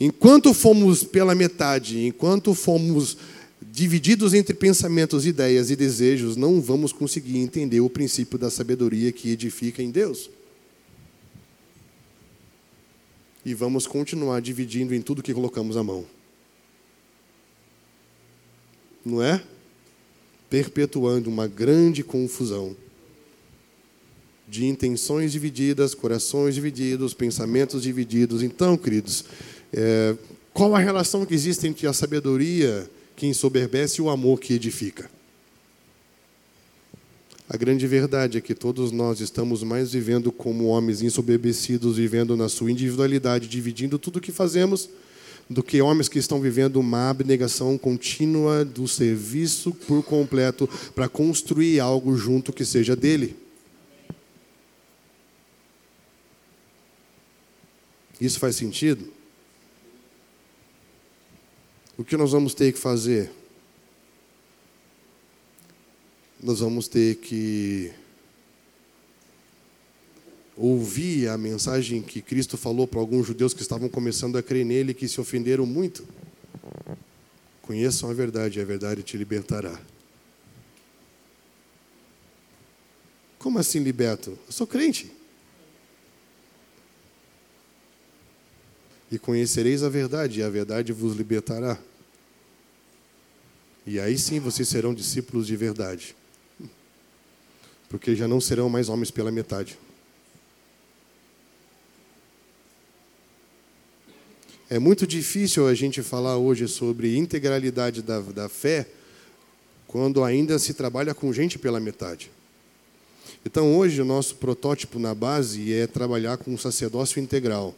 Enquanto fomos pela metade, enquanto fomos divididos entre pensamentos, ideias e desejos, não vamos conseguir entender o princípio da sabedoria que edifica em Deus. e vamos continuar dividindo em tudo que colocamos a mão. Não é? Perpetuando uma grande confusão de intenções divididas, corações divididos, pensamentos divididos. Então, queridos, é, qual a relação que existe entre a sabedoria que ensoberbece e o amor que edifica? A grande verdade é que todos nós estamos mais vivendo como homens ensoberbecidos, vivendo na sua individualidade, dividindo tudo o que fazemos, do que homens que estão vivendo uma abnegação contínua do serviço por completo para construir algo junto que seja dele. Isso faz sentido? O que nós vamos ter que fazer? Nós vamos ter que ouvir a mensagem que Cristo falou para alguns judeus que estavam começando a crer nele e que se ofenderam muito. Conheçam a verdade, a verdade te libertará. Como assim liberto? Eu sou crente. E conhecereis a verdade, e a verdade vos libertará. E aí sim vocês serão discípulos de verdade. Porque já não serão mais homens pela metade. É muito difícil a gente falar hoje sobre integralidade da, da fé quando ainda se trabalha com gente pela metade. Então, hoje, o nosso protótipo na base é trabalhar com um sacerdócio integral.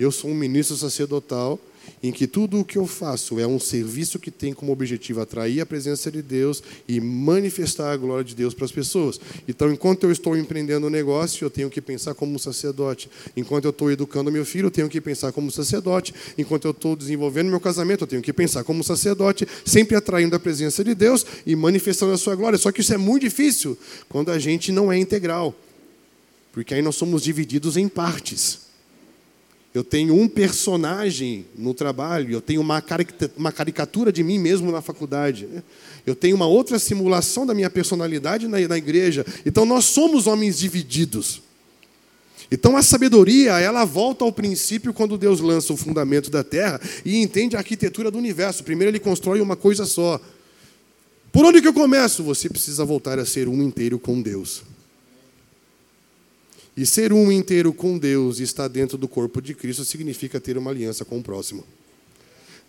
Eu sou um ministro sacerdotal em que tudo o que eu faço é um serviço que tem como objetivo atrair a presença de Deus e manifestar a glória de Deus para as pessoas. Então, enquanto eu estou empreendendo um negócio, eu tenho que pensar como um sacerdote. Enquanto eu estou educando meu filho, eu tenho que pensar como um sacerdote. Enquanto eu estou desenvolvendo meu casamento, eu tenho que pensar como um sacerdote, sempre atraindo a presença de Deus e manifestando a sua glória. Só que isso é muito difícil quando a gente não é integral. Porque aí nós somos divididos em partes eu tenho um personagem no trabalho, eu tenho uma caricatura de mim mesmo na faculdade, eu tenho uma outra simulação da minha personalidade na, igreja. Então nós somos homens divididos. Então a sabedoria, ela volta ao princípio quando Deus lança o fundamento da terra e entende a arquitetura do universo. Primeiro ele constrói uma coisa só. Por onde que eu começo? Você precisa voltar a ser um inteiro com Deus. E ser um inteiro com Deus e estar dentro do corpo de Cristo significa ter uma aliança com o próximo.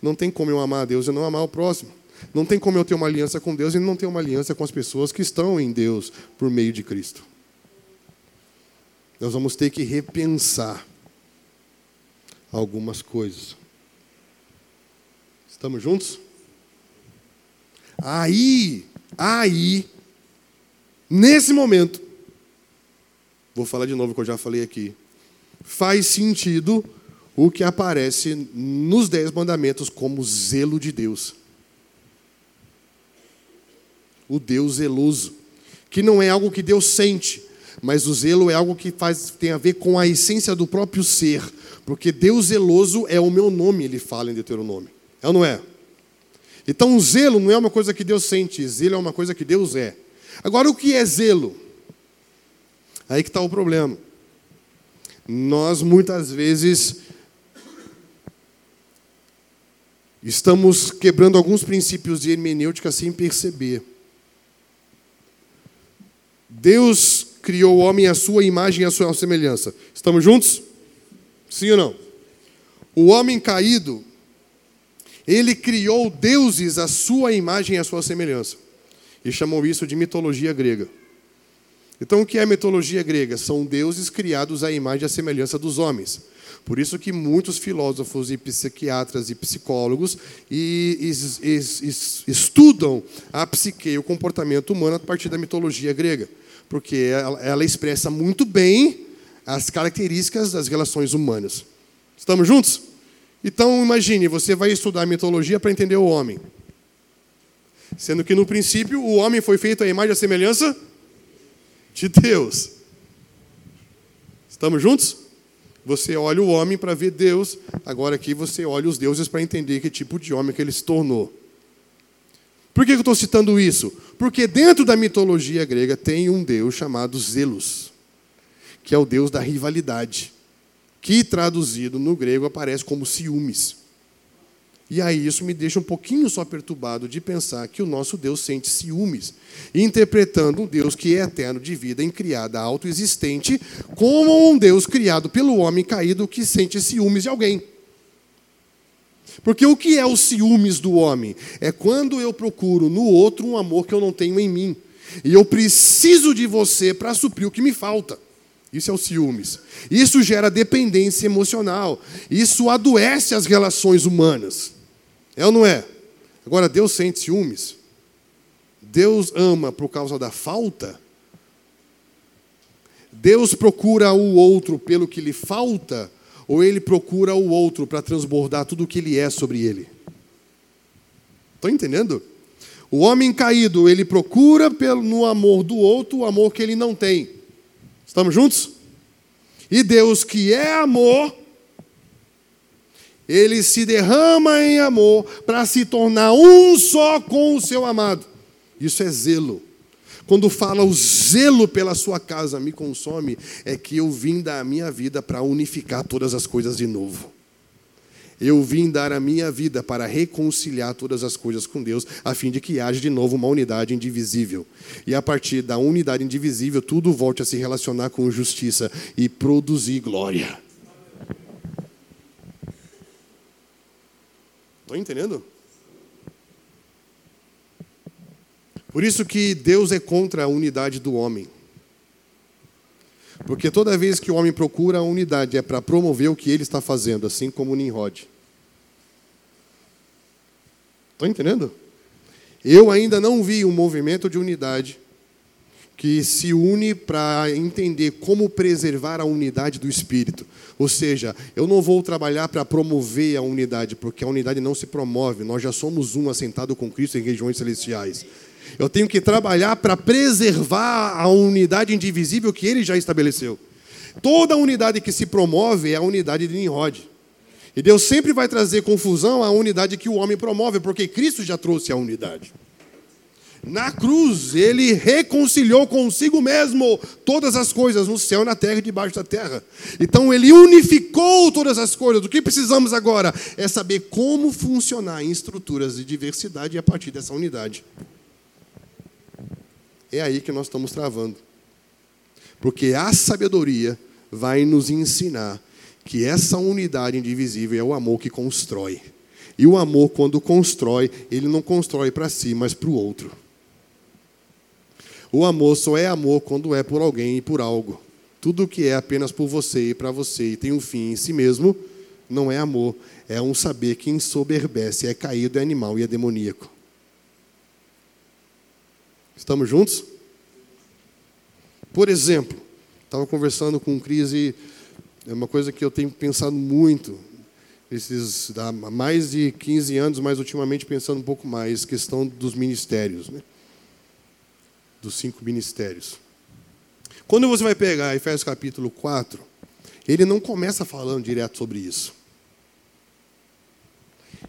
Não tem como eu amar a Deus e não amar o próximo. Não tem como eu ter uma aliança com Deus e não ter uma aliança com as pessoas que estão em Deus por meio de Cristo. Nós vamos ter que repensar algumas coisas. Estamos juntos? Aí, aí, nesse momento, Vou falar de novo o que eu já falei aqui. Faz sentido o que aparece nos Dez Mandamentos como zelo de Deus. O Deus zeloso. Que não é algo que Deus sente, mas o zelo é algo que faz, tem a ver com a essência do próprio ser. Porque Deus zeloso é o meu nome, ele fala em Deuteronômio. É ou não é? Então, o zelo não é uma coisa que Deus sente, zelo é uma coisa que Deus é. Agora, o que é zelo? Aí que está o problema. Nós muitas vezes estamos quebrando alguns princípios de hermenêutica sem perceber. Deus criou o homem à sua imagem e à sua semelhança. Estamos juntos? Sim ou não? O homem caído, ele criou deuses à sua imagem e à sua semelhança. E chamou isso de mitologia grega. Então, o que é a mitologia grega? São deuses criados à imagem e à semelhança dos homens. Por isso que muitos filósofos e psiquiatras e psicólogos e, e, e, estudam a psique e o comportamento humano a partir da mitologia grega, porque ela, ela expressa muito bem as características das relações humanas. Estamos juntos? Então, imagine, você vai estudar a mitologia para entender o homem. Sendo que, no princípio, o homem foi feito à imagem e à semelhança de Deus. Estamos juntos? Você olha o homem para ver Deus, agora aqui você olha os deuses para entender que tipo de homem que ele se tornou. Por que eu estou citando isso? Porque dentro da mitologia grega tem um deus chamado Zelos, que é o deus da rivalidade, que traduzido no grego aparece como ciúmes. E aí isso me deixa um pouquinho só perturbado de pensar que o nosso Deus sente ciúmes, interpretando um Deus que é eterno de vida, incriada, autoexistente, como um Deus criado pelo homem caído que sente ciúmes de alguém. Porque o que é o ciúmes do homem? É quando eu procuro no outro um amor que eu não tenho em mim. E eu preciso de você para suprir o que me falta. Isso é o ciúmes. Isso gera dependência emocional. Isso adoece as relações humanas. É ou não é? Agora, Deus sente ciúmes? Deus ama por causa da falta? Deus procura o outro pelo que lhe falta? Ou ele procura o outro para transbordar tudo o que ele é sobre ele? Estão entendendo? O homem caído, ele procura pelo, no amor do outro o amor que ele não tem. Estamos juntos? E Deus, que é amor, ele se derrama em amor para se tornar um só com o seu amado. Isso é zelo. Quando fala o zelo pela sua casa me consome, é que eu vim dar a minha vida para unificar todas as coisas de novo. Eu vim dar a minha vida para reconciliar todas as coisas com Deus, a fim de que haja de novo uma unidade indivisível. E a partir da unidade indivisível, tudo volte a se relacionar com justiça e produzir glória. Estão entendendo? Por isso que Deus é contra a unidade do homem. Porque toda vez que o homem procura a unidade é para promover o que ele está fazendo, assim como Nimrod. Estão entendendo? Eu ainda não vi um movimento de unidade que se une para entender como preservar a unidade do espírito. Ou seja, eu não vou trabalhar para promover a unidade, porque a unidade não se promove, nós já somos um assentado com Cristo em regiões celestiais. Eu tenho que trabalhar para preservar a unidade indivisível que ele já estabeleceu. Toda unidade que se promove é a unidade de Nimrod. E Deus sempre vai trazer confusão à unidade que o homem promove, porque Cristo já trouxe a unidade. Na cruz, ele reconciliou consigo mesmo todas as coisas no céu, na terra e debaixo da terra. Então, ele unificou todas as coisas. O que precisamos agora é saber como funcionar em estruturas de diversidade a partir dessa unidade. É aí que nós estamos travando. Porque a sabedoria vai nos ensinar que essa unidade indivisível é o amor que constrói. E o amor, quando constrói, ele não constrói para si, mas para o outro. O amor só é amor quando é por alguém e por algo. Tudo que é apenas por você e para você e tem um fim em si mesmo, não é amor. É um saber que ensoberbece, é caído, é animal e é demoníaco. Estamos juntos? Por exemplo, estava conversando com o Cris e é uma coisa que eu tenho pensado muito, esses há mais de 15 anos, mas ultimamente pensando um pouco mais, questão dos ministérios. Né? Dos cinco ministérios. Quando você vai pegar Efésios capítulo 4, ele não começa falando direto sobre isso.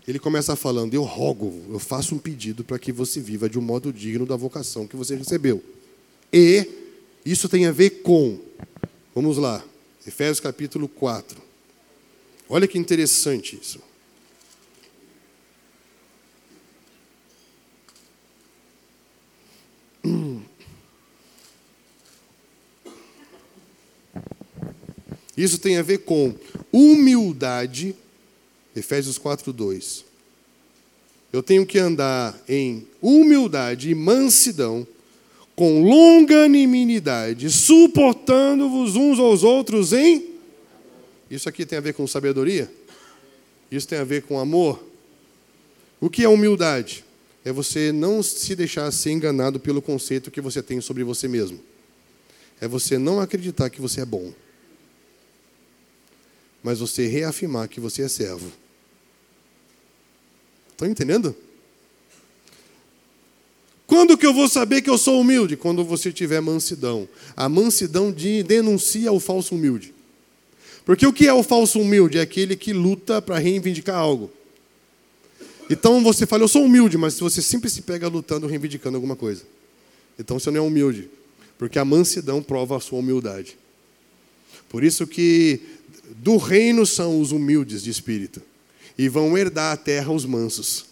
Ele começa falando: Eu rogo, eu faço um pedido para que você viva de um modo digno da vocação que você recebeu. E isso tem a ver com, vamos lá, Efésios capítulo 4. Olha que interessante isso. Isso tem a ver com humildade, Efésios 4, 2. Eu tenho que andar em humildade e mansidão, com longanimidade, suportando-vos uns aos outros em. Isso aqui tem a ver com sabedoria? Isso tem a ver com amor? O que é humildade? É você não se deixar ser enganado pelo conceito que você tem sobre você mesmo. É você não acreditar que você é bom mas você reafirmar que você é servo. Estão entendendo? Quando que eu vou saber que eu sou humilde? Quando você tiver mansidão. A mansidão de, denuncia o falso humilde. Porque o que é o falso humilde? É aquele que luta para reivindicar algo. Então você fala, eu sou humilde, mas você sempre se pega lutando, reivindicando alguma coisa. Então você não é humilde. Porque a mansidão prova a sua humildade. Por isso que do reino são os humildes de espírito, e vão herdar a terra os mansos.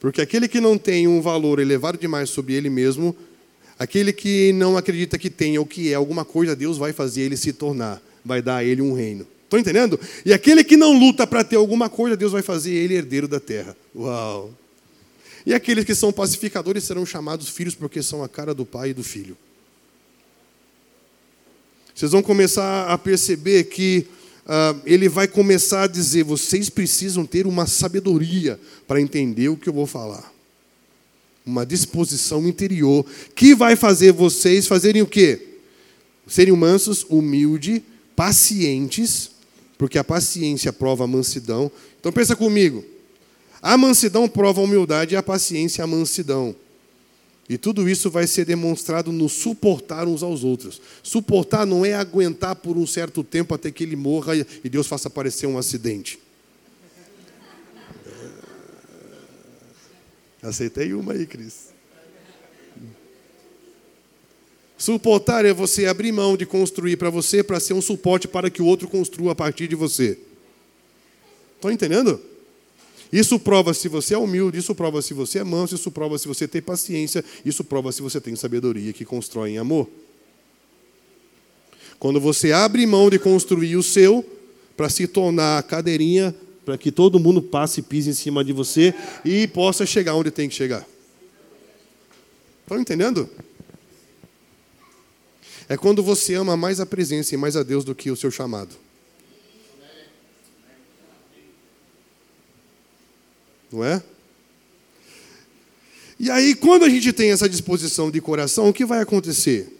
Porque aquele que não tem um valor elevado demais sobre ele mesmo, aquele que não acredita que tem ou que é alguma coisa, Deus vai fazer ele se tornar, vai dar a ele um reino. Estão entendendo? E aquele que não luta para ter alguma coisa, Deus vai fazer ele herdeiro da terra. Uau! E aqueles que são pacificadores serão chamados filhos porque são a cara do pai e do filho. Vocês vão começar a perceber que uh, ele vai começar a dizer: vocês precisam ter uma sabedoria para entender o que eu vou falar. Uma disposição interior que vai fazer vocês fazerem o quê? Serem mansos, humildes, pacientes, porque a paciência prova a mansidão. Então pensa comigo. A mansidão prova a humildade e a paciência a mansidão. E tudo isso vai ser demonstrado no suportar uns aos outros. Suportar não é aguentar por um certo tempo até que ele morra e Deus faça aparecer um acidente. Aceitei uma aí, Cris. Suportar é você abrir mão de construir para você para ser um suporte para que o outro construa a partir de você. Estão entendendo? Isso prova se você é humilde, isso prova se você é manso, isso prova se você tem paciência, isso prova se você tem sabedoria que constrói em amor. Quando você abre mão de construir o seu para se tornar a cadeirinha para que todo mundo passe e pise em cima de você e possa chegar onde tem que chegar. Estão entendendo? É quando você ama mais a presença e mais a Deus do que o seu chamado. Não é? E aí, quando a gente tem essa disposição de coração, o que vai acontecer?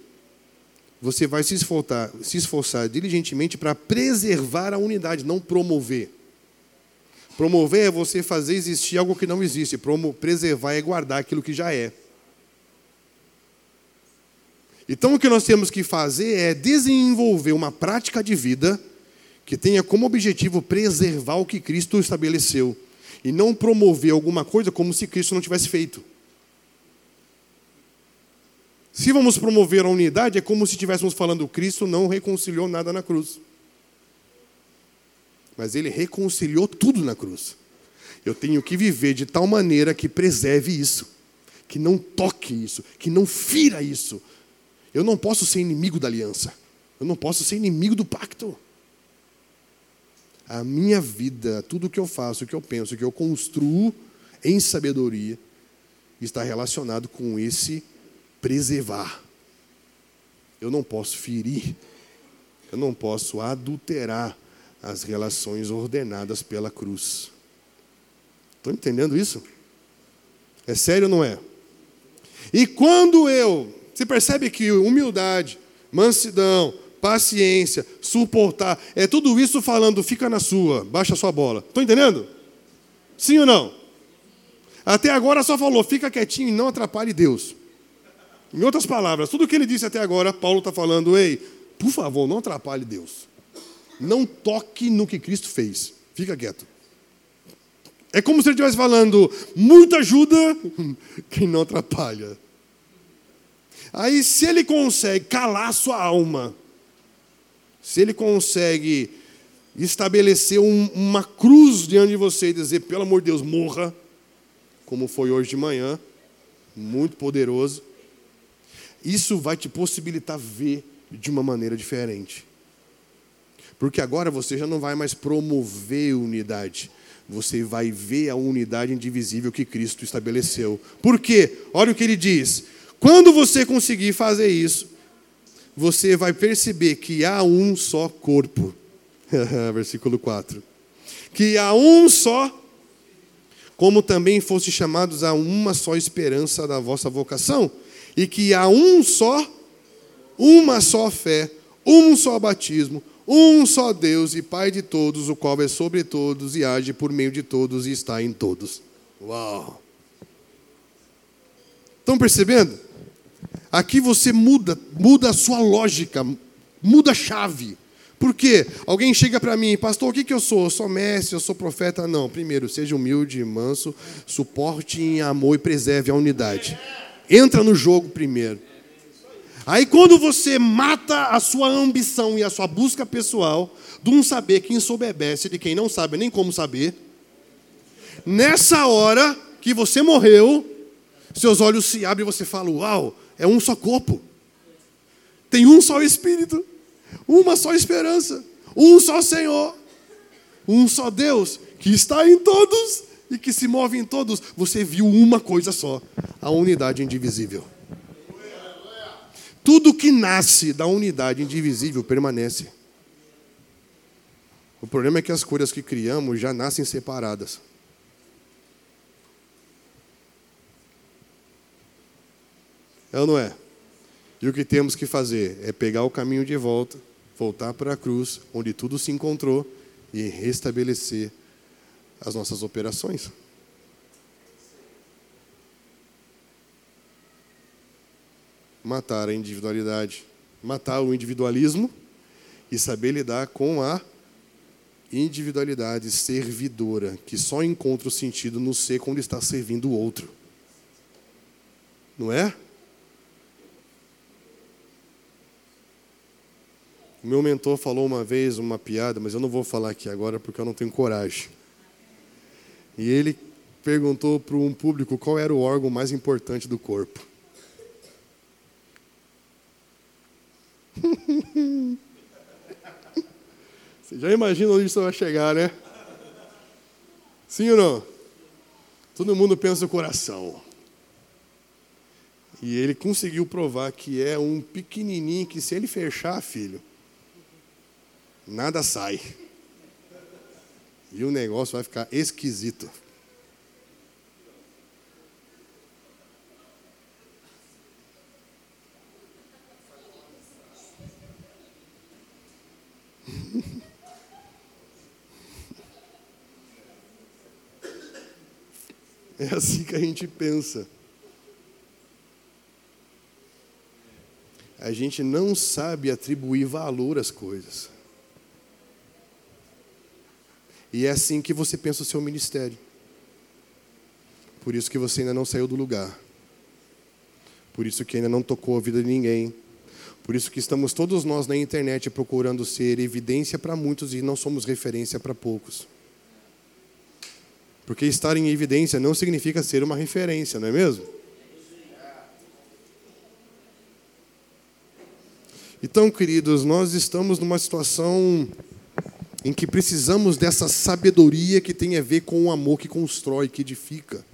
Você vai se esforçar, se esforçar diligentemente para preservar a unidade, não promover. Promover é você fazer existir algo que não existe. Promo preservar é guardar aquilo que já é. Então, o que nós temos que fazer é desenvolver uma prática de vida que tenha como objetivo preservar o que Cristo estabeleceu e não promover alguma coisa como se Cristo não tivesse feito. Se vamos promover a unidade, é como se estivéssemos falando: Cristo não reconciliou nada na cruz. Mas ele reconciliou tudo na cruz. Eu tenho que viver de tal maneira que preserve isso, que não toque isso, que não fira isso. Eu não posso ser inimigo da aliança. Eu não posso ser inimigo do pacto. A minha vida, tudo que eu faço, o que eu penso, o que eu construo em sabedoria, está relacionado com esse preservar. Eu não posso ferir, eu não posso adulterar as relações ordenadas pela cruz. Estão entendendo isso? É sério ou não é? E quando eu, você percebe que humildade, mansidão, paciência, suportar, é tudo isso falando, fica na sua, baixa a sua bola. Estão entendendo? Sim ou não? Até agora só falou, fica quietinho e não atrapalhe Deus. Em outras palavras, tudo que ele disse até agora, Paulo está falando, ei, por favor, não atrapalhe Deus. Não toque no que Cristo fez. Fica quieto. É como se ele estivesse falando, muita ajuda, quem não atrapalha. Aí, se ele consegue calar sua alma, se ele consegue estabelecer um, uma cruz diante de você e dizer, pelo amor de Deus, morra, como foi hoje de manhã, muito poderoso, isso vai te possibilitar ver de uma maneira diferente. Porque agora você já não vai mais promover unidade, você vai ver a unidade indivisível que Cristo estabeleceu. Por quê? Olha o que ele diz. Quando você conseguir fazer isso, você vai perceber que há um só corpo. Versículo 4. Que há um só, como também foste chamados a uma só esperança da vossa vocação, e que há um só, uma só fé, um só batismo, um só Deus e Pai de todos, o qual é sobre todos e age por meio de todos e está em todos. Uau! Estão percebendo? Aqui você muda, muda a sua lógica, muda a chave. Por quê? Alguém chega para mim, pastor, o que, que eu sou? Eu sou mestre, eu sou profeta? Não. Primeiro, seja humilde, manso, suporte em amor e preserve a unidade. Entra no jogo primeiro. Aí quando você mata a sua ambição e a sua busca pessoal, de um saber quem soubesse de quem não sabe nem como saber, nessa hora que você morreu, seus olhos se abrem e você fala: Uau, é um só corpo, tem um só Espírito, uma só esperança, um só Senhor, um só Deus que está em todos e que se move em todos. Você viu uma coisa só: a unidade indivisível. Tudo que nasce da unidade indivisível permanece. O problema é que as coisas que criamos já nascem separadas. É ou não é? E o que temos que fazer é pegar o caminho de volta, voltar para a cruz, onde tudo se encontrou, e restabelecer as nossas operações. Matar a individualidade, matar o individualismo e saber lidar com a individualidade servidora, que só encontra o sentido no ser quando está servindo o outro. Não é? O meu mentor falou uma vez uma piada, mas eu não vou falar aqui agora porque eu não tenho coragem. E ele perguntou para um público qual era o órgão mais importante do corpo. Você já imagina onde isso vai chegar, né? Sim ou não? Todo mundo pensa no coração. E ele conseguiu provar que é um pequenininho que se ele fechar, filho, nada sai. E o negócio vai ficar esquisito. É assim que a gente pensa. A gente não sabe atribuir valor às coisas. E é assim que você pensa o seu ministério. Por isso que você ainda não saiu do lugar. Por isso que ainda não tocou a vida de ninguém. Por isso que estamos todos nós na internet procurando ser evidência para muitos e não somos referência para poucos. Porque estar em evidência não significa ser uma referência, não é mesmo? Então, queridos, nós estamos numa situação em que precisamos dessa sabedoria que tem a ver com o amor que constrói, que edifica,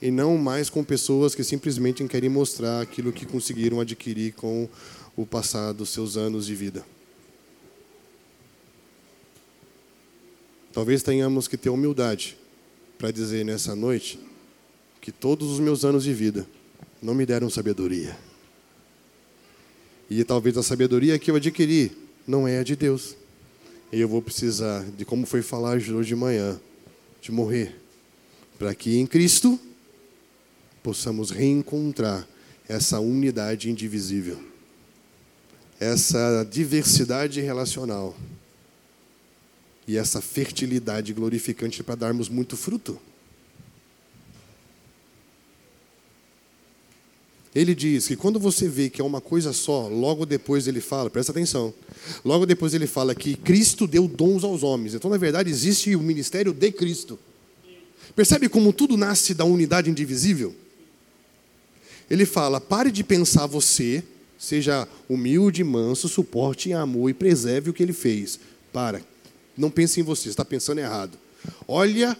e não mais com pessoas que simplesmente querem mostrar aquilo que conseguiram adquirir com o passar dos seus anos de vida. Talvez tenhamos que ter humildade para dizer nessa noite que todos os meus anos de vida não me deram sabedoria. E talvez a sabedoria que eu adquiri não é a de Deus. E eu vou precisar de como foi falar hoje de manhã, de morrer, para que em Cristo possamos reencontrar essa unidade indivisível, essa diversidade relacional e essa fertilidade glorificante para darmos muito fruto. Ele diz que quando você vê que é uma coisa só, logo depois ele fala, presta atenção, logo depois ele fala que Cristo deu dons aos homens. Então, na verdade, existe o ministério de Cristo. Percebe como tudo nasce da unidade indivisível? Ele fala: pare de pensar você, seja humilde, manso, suporte em amor e preserve o que ele fez. Para, não pense em você, você está pensando errado. Olha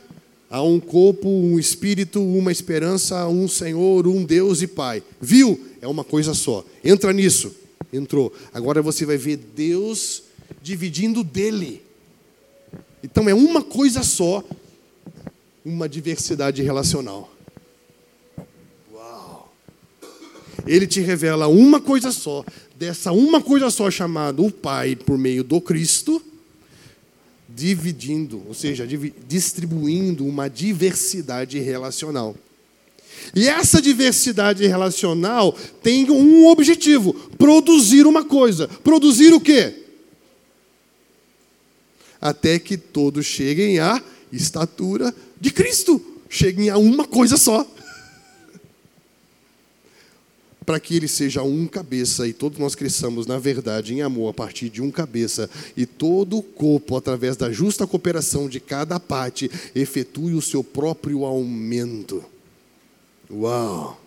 Há um corpo, um espírito, uma esperança, um Senhor, um Deus e Pai. Viu? É uma coisa só. Entra nisso. Entrou. Agora você vai ver Deus dividindo dele. Então é uma coisa só, uma diversidade relacional. Uau! Ele te revela uma coisa só, dessa uma coisa só chamada o Pai por meio do Cristo dividindo, ou seja, distribuindo uma diversidade relacional. E essa diversidade relacional tem um objetivo: produzir uma coisa. Produzir o quê? Até que todos cheguem à estatura de Cristo, cheguem a uma coisa só. Para que ele seja um cabeça e todos nós cresçamos na verdade, em amor, a partir de um cabeça, e todo o corpo, através da justa cooperação de cada parte, efetue o seu próprio aumento. Uau!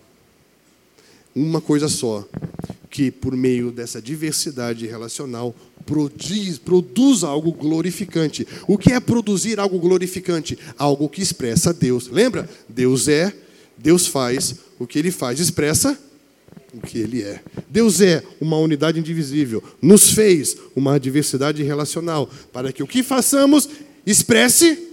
Uma coisa só, que por meio dessa diversidade relacional produz, produz algo glorificante. O que é produzir algo glorificante? Algo que expressa Deus. Lembra? Deus é, Deus faz, o que ele faz expressa o que ele é. Deus é uma unidade indivisível, nos fez uma diversidade relacional, para que o que façamos expresse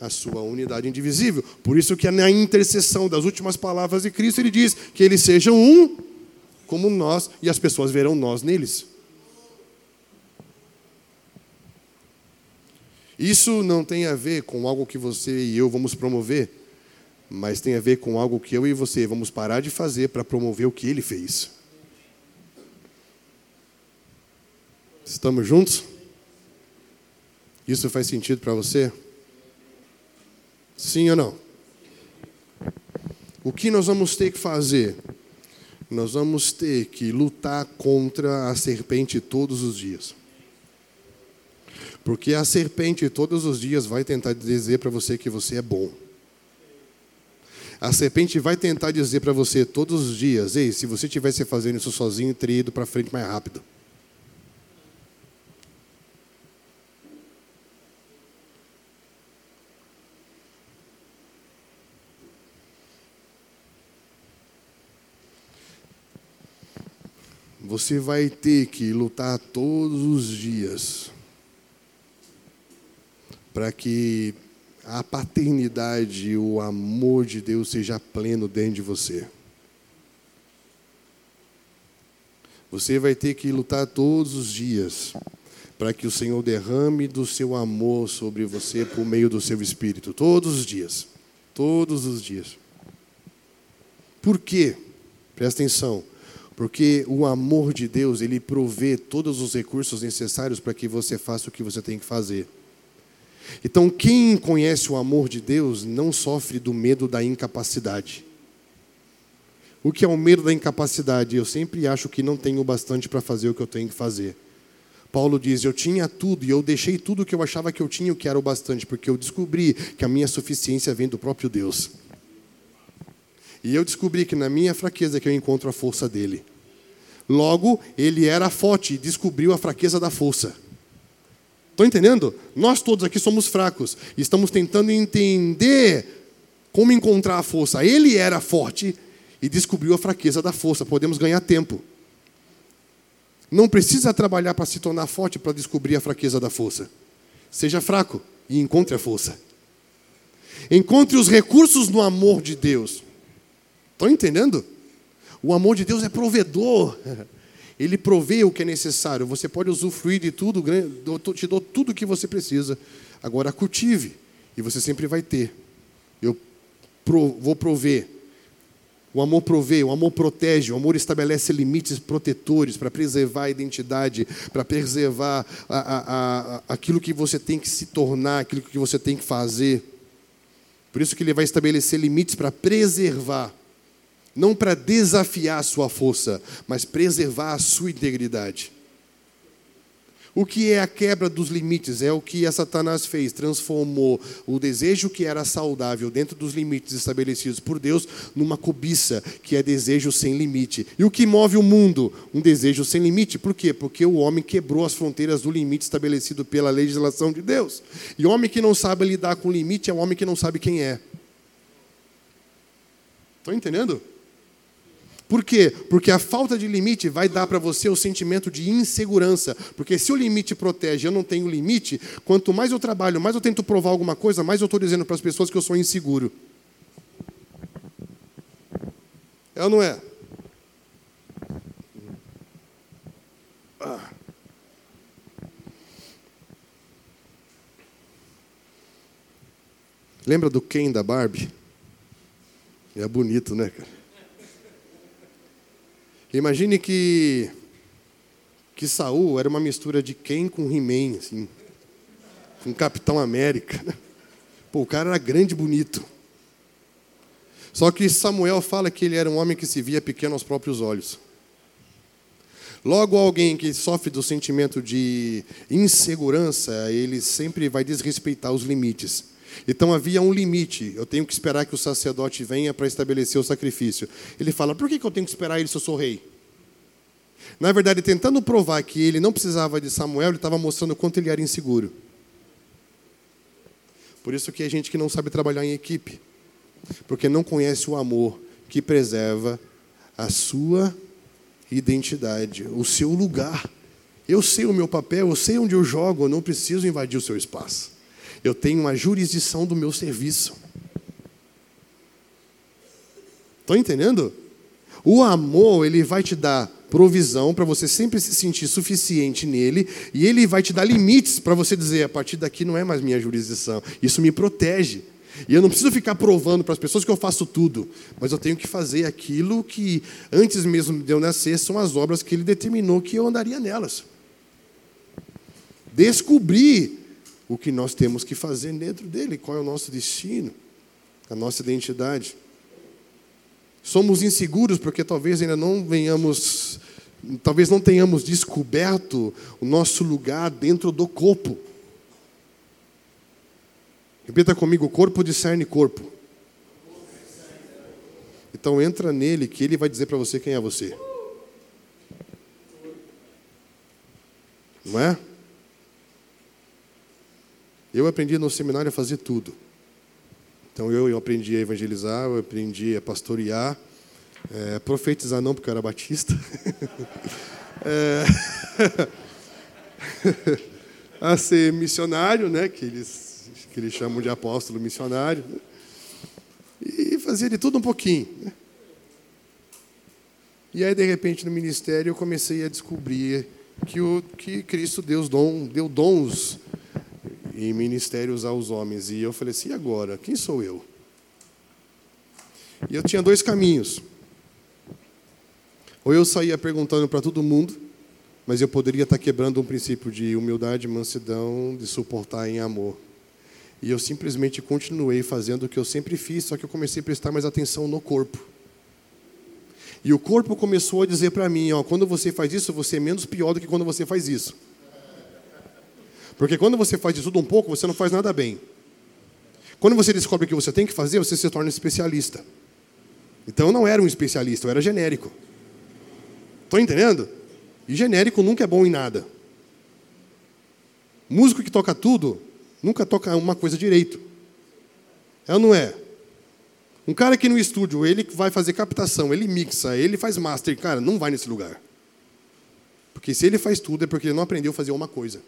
a sua unidade indivisível. Por isso que na intercessão das últimas palavras de Cristo ele diz que eles sejam um como nós e as pessoas verão nós neles. Isso não tem a ver com algo que você e eu vamos promover mas tem a ver com algo que eu e você vamos parar de fazer para promover o que ele fez. Estamos juntos? Isso faz sentido para você? Sim ou não? O que nós vamos ter que fazer? Nós vamos ter que lutar contra a serpente todos os dias. Porque a serpente todos os dias vai tentar dizer para você que você é bom. A serpente vai tentar dizer para você todos os dias: ei, se você tivesse fazendo isso sozinho, teria ido para frente mais rápido. Você vai ter que lutar todos os dias para que a paternidade, o amor de Deus seja pleno dentro de você. Você vai ter que lutar todos os dias para que o Senhor derrame do seu amor sobre você por meio do seu espírito, todos os dias. Todos os dias. Por quê? Presta atenção. Porque o amor de Deus, ele provê todos os recursos necessários para que você faça o que você tem que fazer. Então, quem conhece o amor de Deus não sofre do medo da incapacidade. O que é o medo da incapacidade? Eu sempre acho que não tenho bastante para fazer o que eu tenho que fazer. Paulo diz: Eu tinha tudo e eu deixei tudo o que eu achava que eu tinha o que era o bastante, porque eu descobri que a minha suficiência vem do próprio Deus. E eu descobri que na minha fraqueza que eu encontro a força dele. Logo, ele era forte e descobriu a fraqueza da força. Estão entendendo? Nós todos aqui somos fracos. Estamos tentando entender como encontrar a força. Ele era forte e descobriu a fraqueza da força. Podemos ganhar tempo. Não precisa trabalhar para se tornar forte para descobrir a fraqueza da força. Seja fraco e encontre a força. Encontre os recursos no amor de Deus. Estão entendendo? O amor de Deus é provedor. Ele provê o que é necessário. Você pode usufruir de tudo, te dou tudo o que você precisa. Agora cultive, e você sempre vai ter. Eu vou prover. O amor provê, o amor protege, o amor estabelece limites protetores para preservar a identidade, para preservar a, a, a, aquilo que você tem que se tornar, aquilo que você tem que fazer. Por isso que ele vai estabelecer limites para preservar não para desafiar a sua força, mas preservar a sua integridade. O que é a quebra dos limites? É o que Satanás fez, transformou o desejo que era saudável dentro dos limites estabelecidos por Deus numa cobiça, que é desejo sem limite. E o que move o mundo? Um desejo sem limite. Por quê? Porque o homem quebrou as fronteiras do limite estabelecido pela legislação de Deus. E o homem que não sabe lidar com o limite é o homem que não sabe quem é. Estão entendendo? Por quê? Porque a falta de limite vai dar para você o sentimento de insegurança. Porque se o limite protege, eu não tenho limite, quanto mais eu trabalho, mais eu tento provar alguma coisa, mais eu estou dizendo para as pessoas que eu sou inseguro. É ou não é? Ah. Lembra do Ken da Barbie? É bonito, né, cara? Imagine que que Saul era uma mistura de Ken com He-Man, assim, com Capitão América. Pô, o cara era grande e bonito. Só que Samuel fala que ele era um homem que se via pequeno aos próprios olhos. Logo, alguém que sofre do sentimento de insegurança, ele sempre vai desrespeitar os limites. Então havia um limite. Eu tenho que esperar que o sacerdote venha para estabelecer o sacrifício. Ele fala: por que eu tenho que esperar ele se eu sou rei? Na verdade, tentando provar que ele não precisava de Samuel, ele estava mostrando o quanto ele era inseguro. Por isso que a gente que não sabe trabalhar em equipe, porque não conhece o amor que preserva a sua identidade, o seu lugar. Eu sei o meu papel, eu sei onde eu jogo, eu não preciso invadir o seu espaço. Eu tenho uma jurisdição do meu serviço. Estão entendendo? O amor, ele vai te dar provisão para você sempre se sentir suficiente nele, e ele vai te dar limites para você dizer: a partir daqui não é mais minha jurisdição, isso me protege. E eu não preciso ficar provando para as pessoas que eu faço tudo, mas eu tenho que fazer aquilo que, antes mesmo de eu nascer, são as obras que ele determinou que eu andaria nelas. Descobrir o que nós temos que fazer dentro dele, qual é o nosso destino, a nossa identidade. Somos inseguros porque talvez ainda não venhamos, talvez não tenhamos descoberto o nosso lugar dentro do corpo. Repita comigo: corpo discerne corpo. Então entra nele que ele vai dizer para você quem é você. Não é? Eu aprendi no seminário a fazer tudo. Então eu, aprendi a evangelizar, eu aprendi a pastorear, é, profetizar não, porque eu era batista. é, a ser missionário, né, que eles, que eles chamam de apóstolo missionário. Né, e fazia de tudo um pouquinho. Né. E aí, de repente, no ministério, eu comecei a descobrir que, o, que Cristo Deus dom, deu dons em ministérios aos homens. E eu falei assim: e agora? Quem sou eu? E eu tinha dois caminhos. Ou eu saía perguntando para todo mundo, mas eu poderia estar quebrando um princípio de humildade, mansidão, de suportar em amor. E eu simplesmente continuei fazendo o que eu sempre fiz, só que eu comecei a prestar mais atenção no corpo. E o corpo começou a dizer para mim: ó, quando você faz isso, você é menos pior do que quando você faz isso. Porque quando você faz de tudo um pouco, você não faz nada bem. Quando você descobre o que você tem que fazer, você se torna especialista. Então eu não era um especialista, eu era genérico. Estão entendendo? E genérico nunca é bom em nada. Músico que toca tudo, nunca toca uma coisa direito. É ou não é? Um cara que no estúdio, ele vai fazer captação, ele mixa, ele faz master, cara, não vai nesse lugar. Porque se ele faz tudo é porque ele não aprendeu a fazer uma coisa.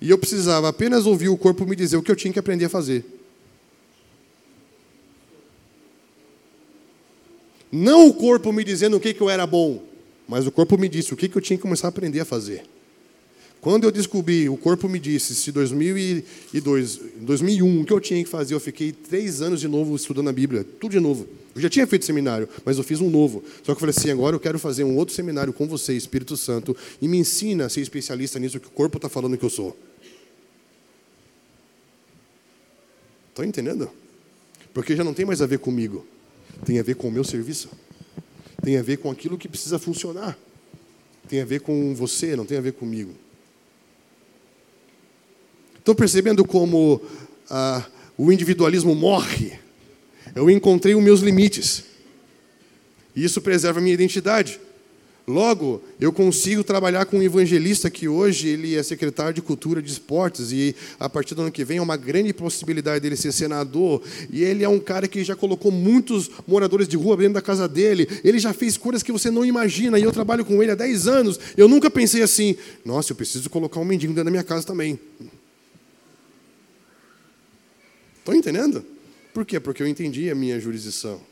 E eu precisava apenas ouvir o corpo me dizer o que eu tinha que aprender a fazer. Não o corpo me dizendo o que, que eu era bom, mas o corpo me disse o que, que eu tinha que começar a aprender a fazer. Quando eu descobri, o corpo me disse, se 2002, 2001, o que eu tinha que fazer, eu fiquei três anos de novo estudando a Bíblia, tudo de novo. Eu já tinha feito seminário, mas eu fiz um novo. Só que eu falei assim, agora eu quero fazer um outro seminário com você, Espírito Santo, e me ensina a ser especialista nisso que o corpo está falando que eu sou. Estão entendendo? Porque já não tem mais a ver comigo. Tem a ver com o meu serviço. Tem a ver com aquilo que precisa funcionar. Tem a ver com você, não tem a ver comigo. Estão percebendo como ah, o individualismo morre? Eu encontrei os meus limites. E isso preserva a minha identidade. Logo, eu consigo trabalhar com um evangelista que hoje ele é secretário de Cultura de Esportes e a partir do ano que vem é uma grande possibilidade dele ser senador. E ele é um cara que já colocou muitos moradores de rua dentro da casa dele. Ele já fez coisas que você não imagina e eu trabalho com ele há 10 anos. Eu nunca pensei assim: nossa, eu preciso colocar um mendigo dentro da minha casa também. Estão entendendo? Por quê? Porque eu entendi a minha jurisdição.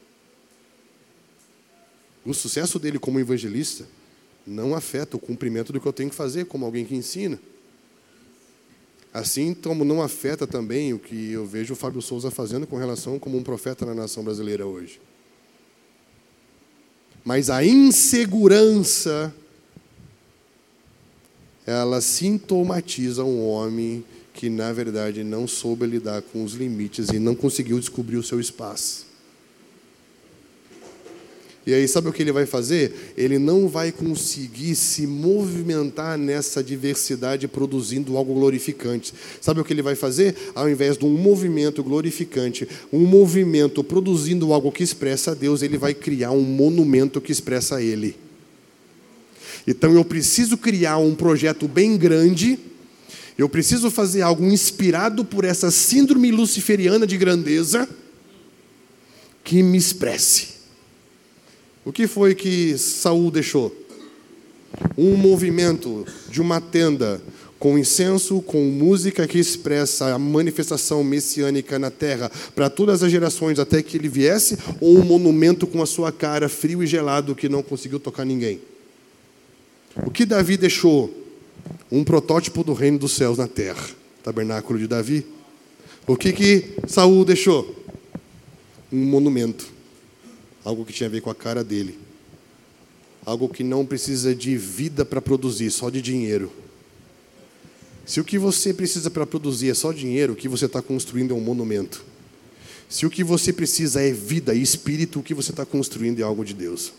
O sucesso dele como evangelista não afeta o cumprimento do que eu tenho que fazer como alguém que ensina. Assim como não afeta também o que eu vejo o Fábio Souza fazendo com relação como um profeta na nação brasileira hoje. Mas a insegurança ela sintomatiza um homem que na verdade não soube lidar com os limites e não conseguiu descobrir o seu espaço. E aí, sabe o que ele vai fazer? Ele não vai conseguir se movimentar nessa diversidade produzindo algo glorificante. Sabe o que ele vai fazer? Ao invés de um movimento glorificante, um movimento produzindo algo que expressa a Deus, ele vai criar um monumento que expressa Ele. Então eu preciso criar um projeto bem grande, eu preciso fazer algo inspirado por essa síndrome luciferiana de grandeza que me expresse. O que foi que Saul deixou? Um movimento de uma tenda com incenso, com música que expressa a manifestação messiânica na terra para todas as gerações até que ele viesse, ou um monumento com a sua cara frio e gelado que não conseguiu tocar ninguém? O que Davi deixou? Um protótipo do reino dos céus na terra, tabernáculo de Davi. O que que Saul deixou? Um monumento algo que tinha a ver com a cara dele, algo que não precisa de vida para produzir, só de dinheiro. Se o que você precisa para produzir é só dinheiro, o que você está construindo é um monumento. Se o que você precisa é vida e espírito, o que você está construindo é algo de Deus.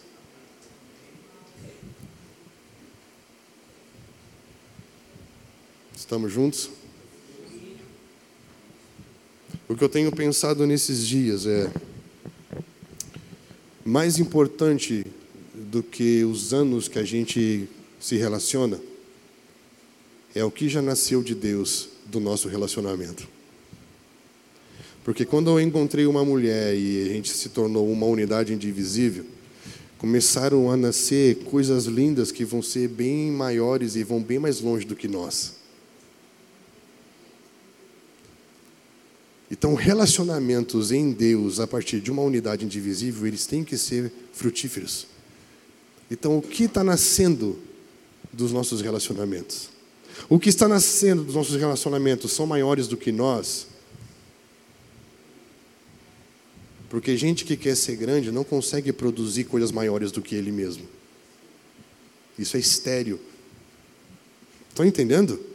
Estamos juntos? O que eu tenho pensado nesses dias é mais importante do que os anos que a gente se relaciona é o que já nasceu de Deus do nosso relacionamento. Porque quando eu encontrei uma mulher e a gente se tornou uma unidade indivisível, começaram a nascer coisas lindas que vão ser bem maiores e vão bem mais longe do que nós. Então, relacionamentos em Deus a partir de uma unidade indivisível, eles têm que ser frutíferos. Então, o que está nascendo dos nossos relacionamentos? O que está nascendo dos nossos relacionamentos são maiores do que nós? Porque gente que quer ser grande não consegue produzir coisas maiores do que ele mesmo. Isso é estéreo. Estão entendendo?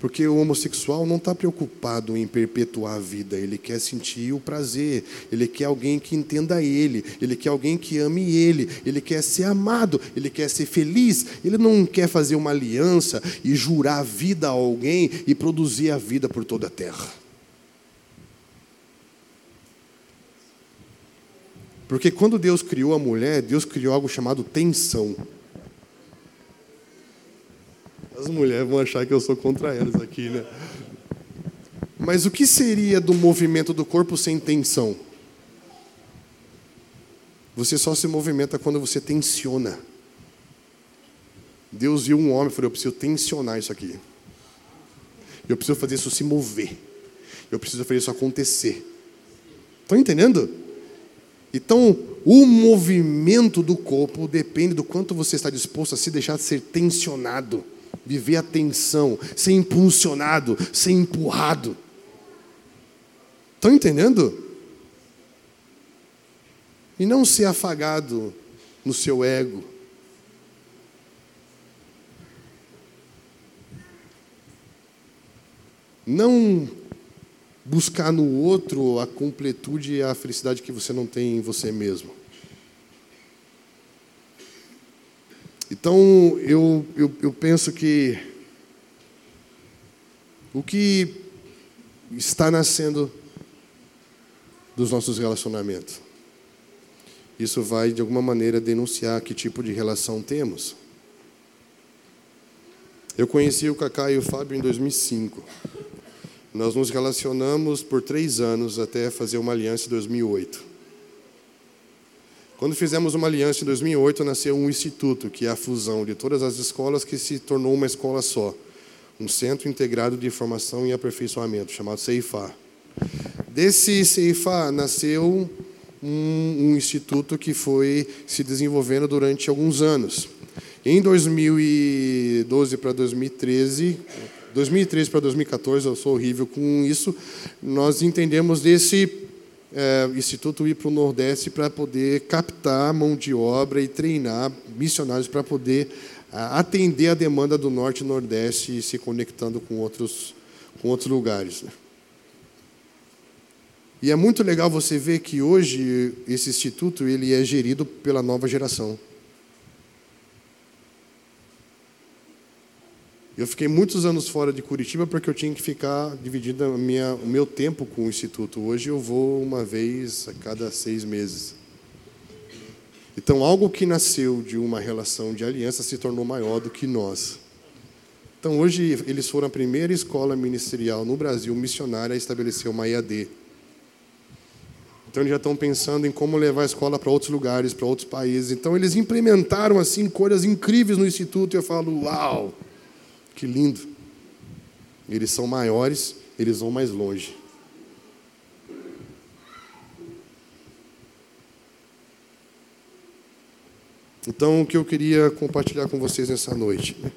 Porque o homossexual não está preocupado em perpetuar a vida, ele quer sentir o prazer, ele quer alguém que entenda ele, ele quer alguém que ame ele, ele quer ser amado, ele quer ser feliz, ele não quer fazer uma aliança e jurar a vida a alguém e produzir a vida por toda a terra. Porque quando Deus criou a mulher, Deus criou algo chamado tensão. As mulheres vão achar que eu sou contra elas aqui, né? Mas o que seria do movimento do corpo sem tensão? Você só se movimenta quando você tensiona. Deus viu um homem e falou: Eu preciso tensionar isso aqui. Eu preciso fazer isso se mover. Eu preciso fazer isso acontecer. Estão entendendo? Então, o movimento do corpo depende do quanto você está disposto a se deixar ser tensionado viver a tensão, ser impulsionado, ser empurrado. Estão entendendo? E não ser afagado no seu ego. Não buscar no outro a completude e a felicidade que você não tem em você mesmo. Então, eu, eu, eu penso que o que está nascendo dos nossos relacionamentos, isso vai, de alguma maneira, denunciar que tipo de relação temos. Eu conheci o Cacá e o Fábio em 2005. Nós nos relacionamos por três anos até fazer uma aliança em 2008. Quando fizemos uma aliança em 2008, nasceu um instituto, que é a fusão de todas as escolas, que se tornou uma escola só. Um Centro Integrado de Informação e Aperfeiçoamento, chamado CEIFA. Desse CEIFA nasceu um, um instituto que foi se desenvolvendo durante alguns anos. Em 2012 para 2013, 2013 para 2014, eu sou horrível com isso, nós entendemos desse é, Instituto ir para o Nordeste para poder captar mão de obra e treinar missionários para poder a, atender a demanda do Norte e Nordeste e se conectando com outros, com outros lugares. Né? E é muito legal você ver que hoje esse instituto ele é gerido pela nova geração. Eu fiquei muitos anos fora de Curitiba porque eu tinha que ficar dividindo a minha, o meu tempo com o instituto. Hoje eu vou uma vez a cada seis meses. Então, algo que nasceu de uma relação de aliança se tornou maior do que nós. Então, hoje eles foram a primeira escola ministerial no Brasil missionária a estabelecer uma EAD. Então eles já estão pensando em como levar a escola para outros lugares, para outros países. Então eles implementaram assim coisas incríveis no instituto e eu falo, uau, que lindo. Eles são maiores, eles vão mais longe. Então o que eu queria compartilhar com vocês nessa noite né,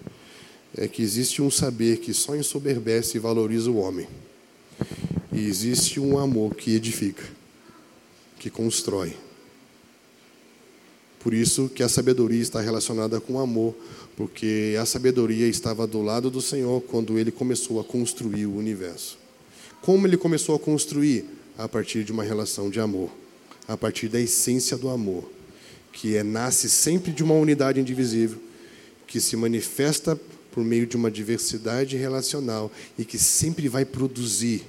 é que existe um saber que só ensoberbece e valoriza o homem. E existe um amor que edifica que constrói. Por isso que a sabedoria está relacionada com o amor, porque a sabedoria estava do lado do Senhor quando ele começou a construir o universo. Como ele começou a construir? A partir de uma relação de amor, a partir da essência do amor, que é, nasce sempre de uma unidade indivisível, que se manifesta por meio de uma diversidade relacional e que sempre vai produzir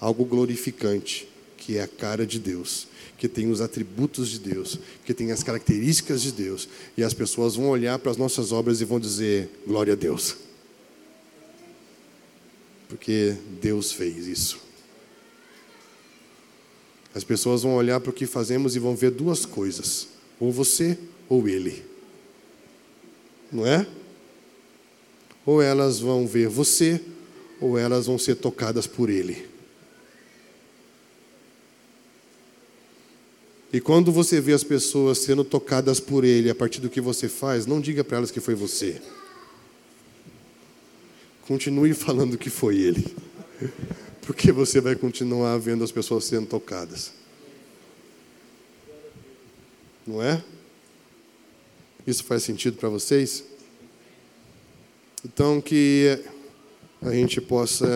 algo glorificante, que é a cara de Deus que tem os atributos de Deus, que tem as características de Deus, e as pessoas vão olhar para as nossas obras e vão dizer: glória a Deus. Porque Deus fez isso. As pessoas vão olhar para o que fazemos e vão ver duas coisas: ou você ou ele. Não é? Ou elas vão ver você, ou elas vão ser tocadas por ele. E quando você vê as pessoas sendo tocadas por Ele a partir do que você faz, não diga para elas que foi você. Continue falando que foi Ele. Porque você vai continuar vendo as pessoas sendo tocadas. Não é? Isso faz sentido para vocês? Então, que a gente possa,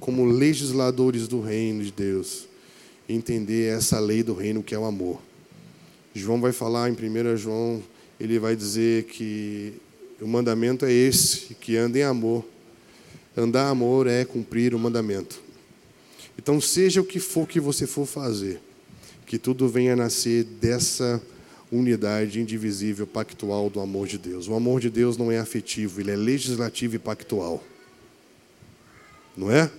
como legisladores do reino de Deus, entender essa lei do reino que é o amor. João vai falar em 1 João, ele vai dizer que o mandamento é esse, que anda em amor. Andar amor é cumprir o mandamento. Então, seja o que for que você for fazer, que tudo venha nascer dessa unidade indivisível, pactual do amor de Deus. O amor de Deus não é afetivo, ele é legislativo e pactual. Não é?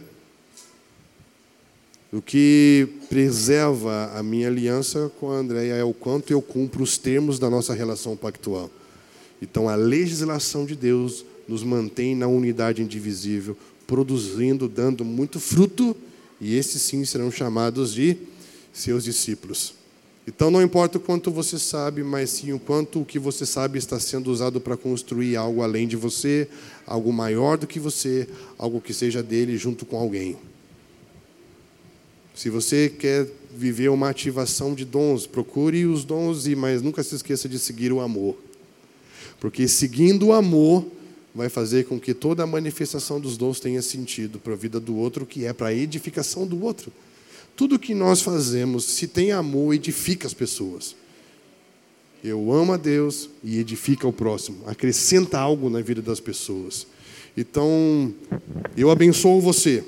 O que preserva a minha aliança com a Andréia é o quanto eu cumpro os termos da nossa relação pactual. Então, a legislação de Deus nos mantém na unidade indivisível, produzindo, dando muito fruto, e esses sim serão chamados de seus discípulos. Então, não importa o quanto você sabe, mas sim o quanto o que você sabe está sendo usado para construir algo além de você, algo maior do que você, algo que seja dele junto com alguém. Se você quer viver uma ativação de dons, procure os dons, mas nunca se esqueça de seguir o amor. Porque seguindo o amor vai fazer com que toda a manifestação dos dons tenha sentido para a vida do outro, que é para a edificação do outro. Tudo que nós fazemos, se tem amor, edifica as pessoas. Eu amo a Deus e edifica o próximo, acrescenta algo na vida das pessoas. Então, eu abençoo você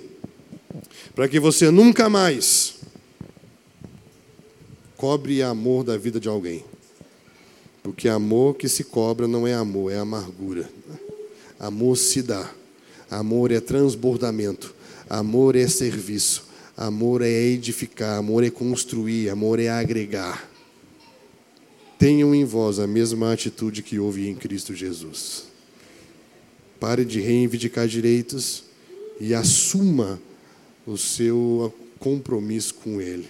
para que você nunca mais cobre amor da vida de alguém. Porque amor que se cobra não é amor, é amargura. Amor se dá. Amor é transbordamento. Amor é serviço. Amor é edificar. Amor é construir. Amor é agregar. Tenham em vós a mesma atitude que houve em Cristo Jesus. Pare de reivindicar direitos e assuma o seu compromisso com Ele.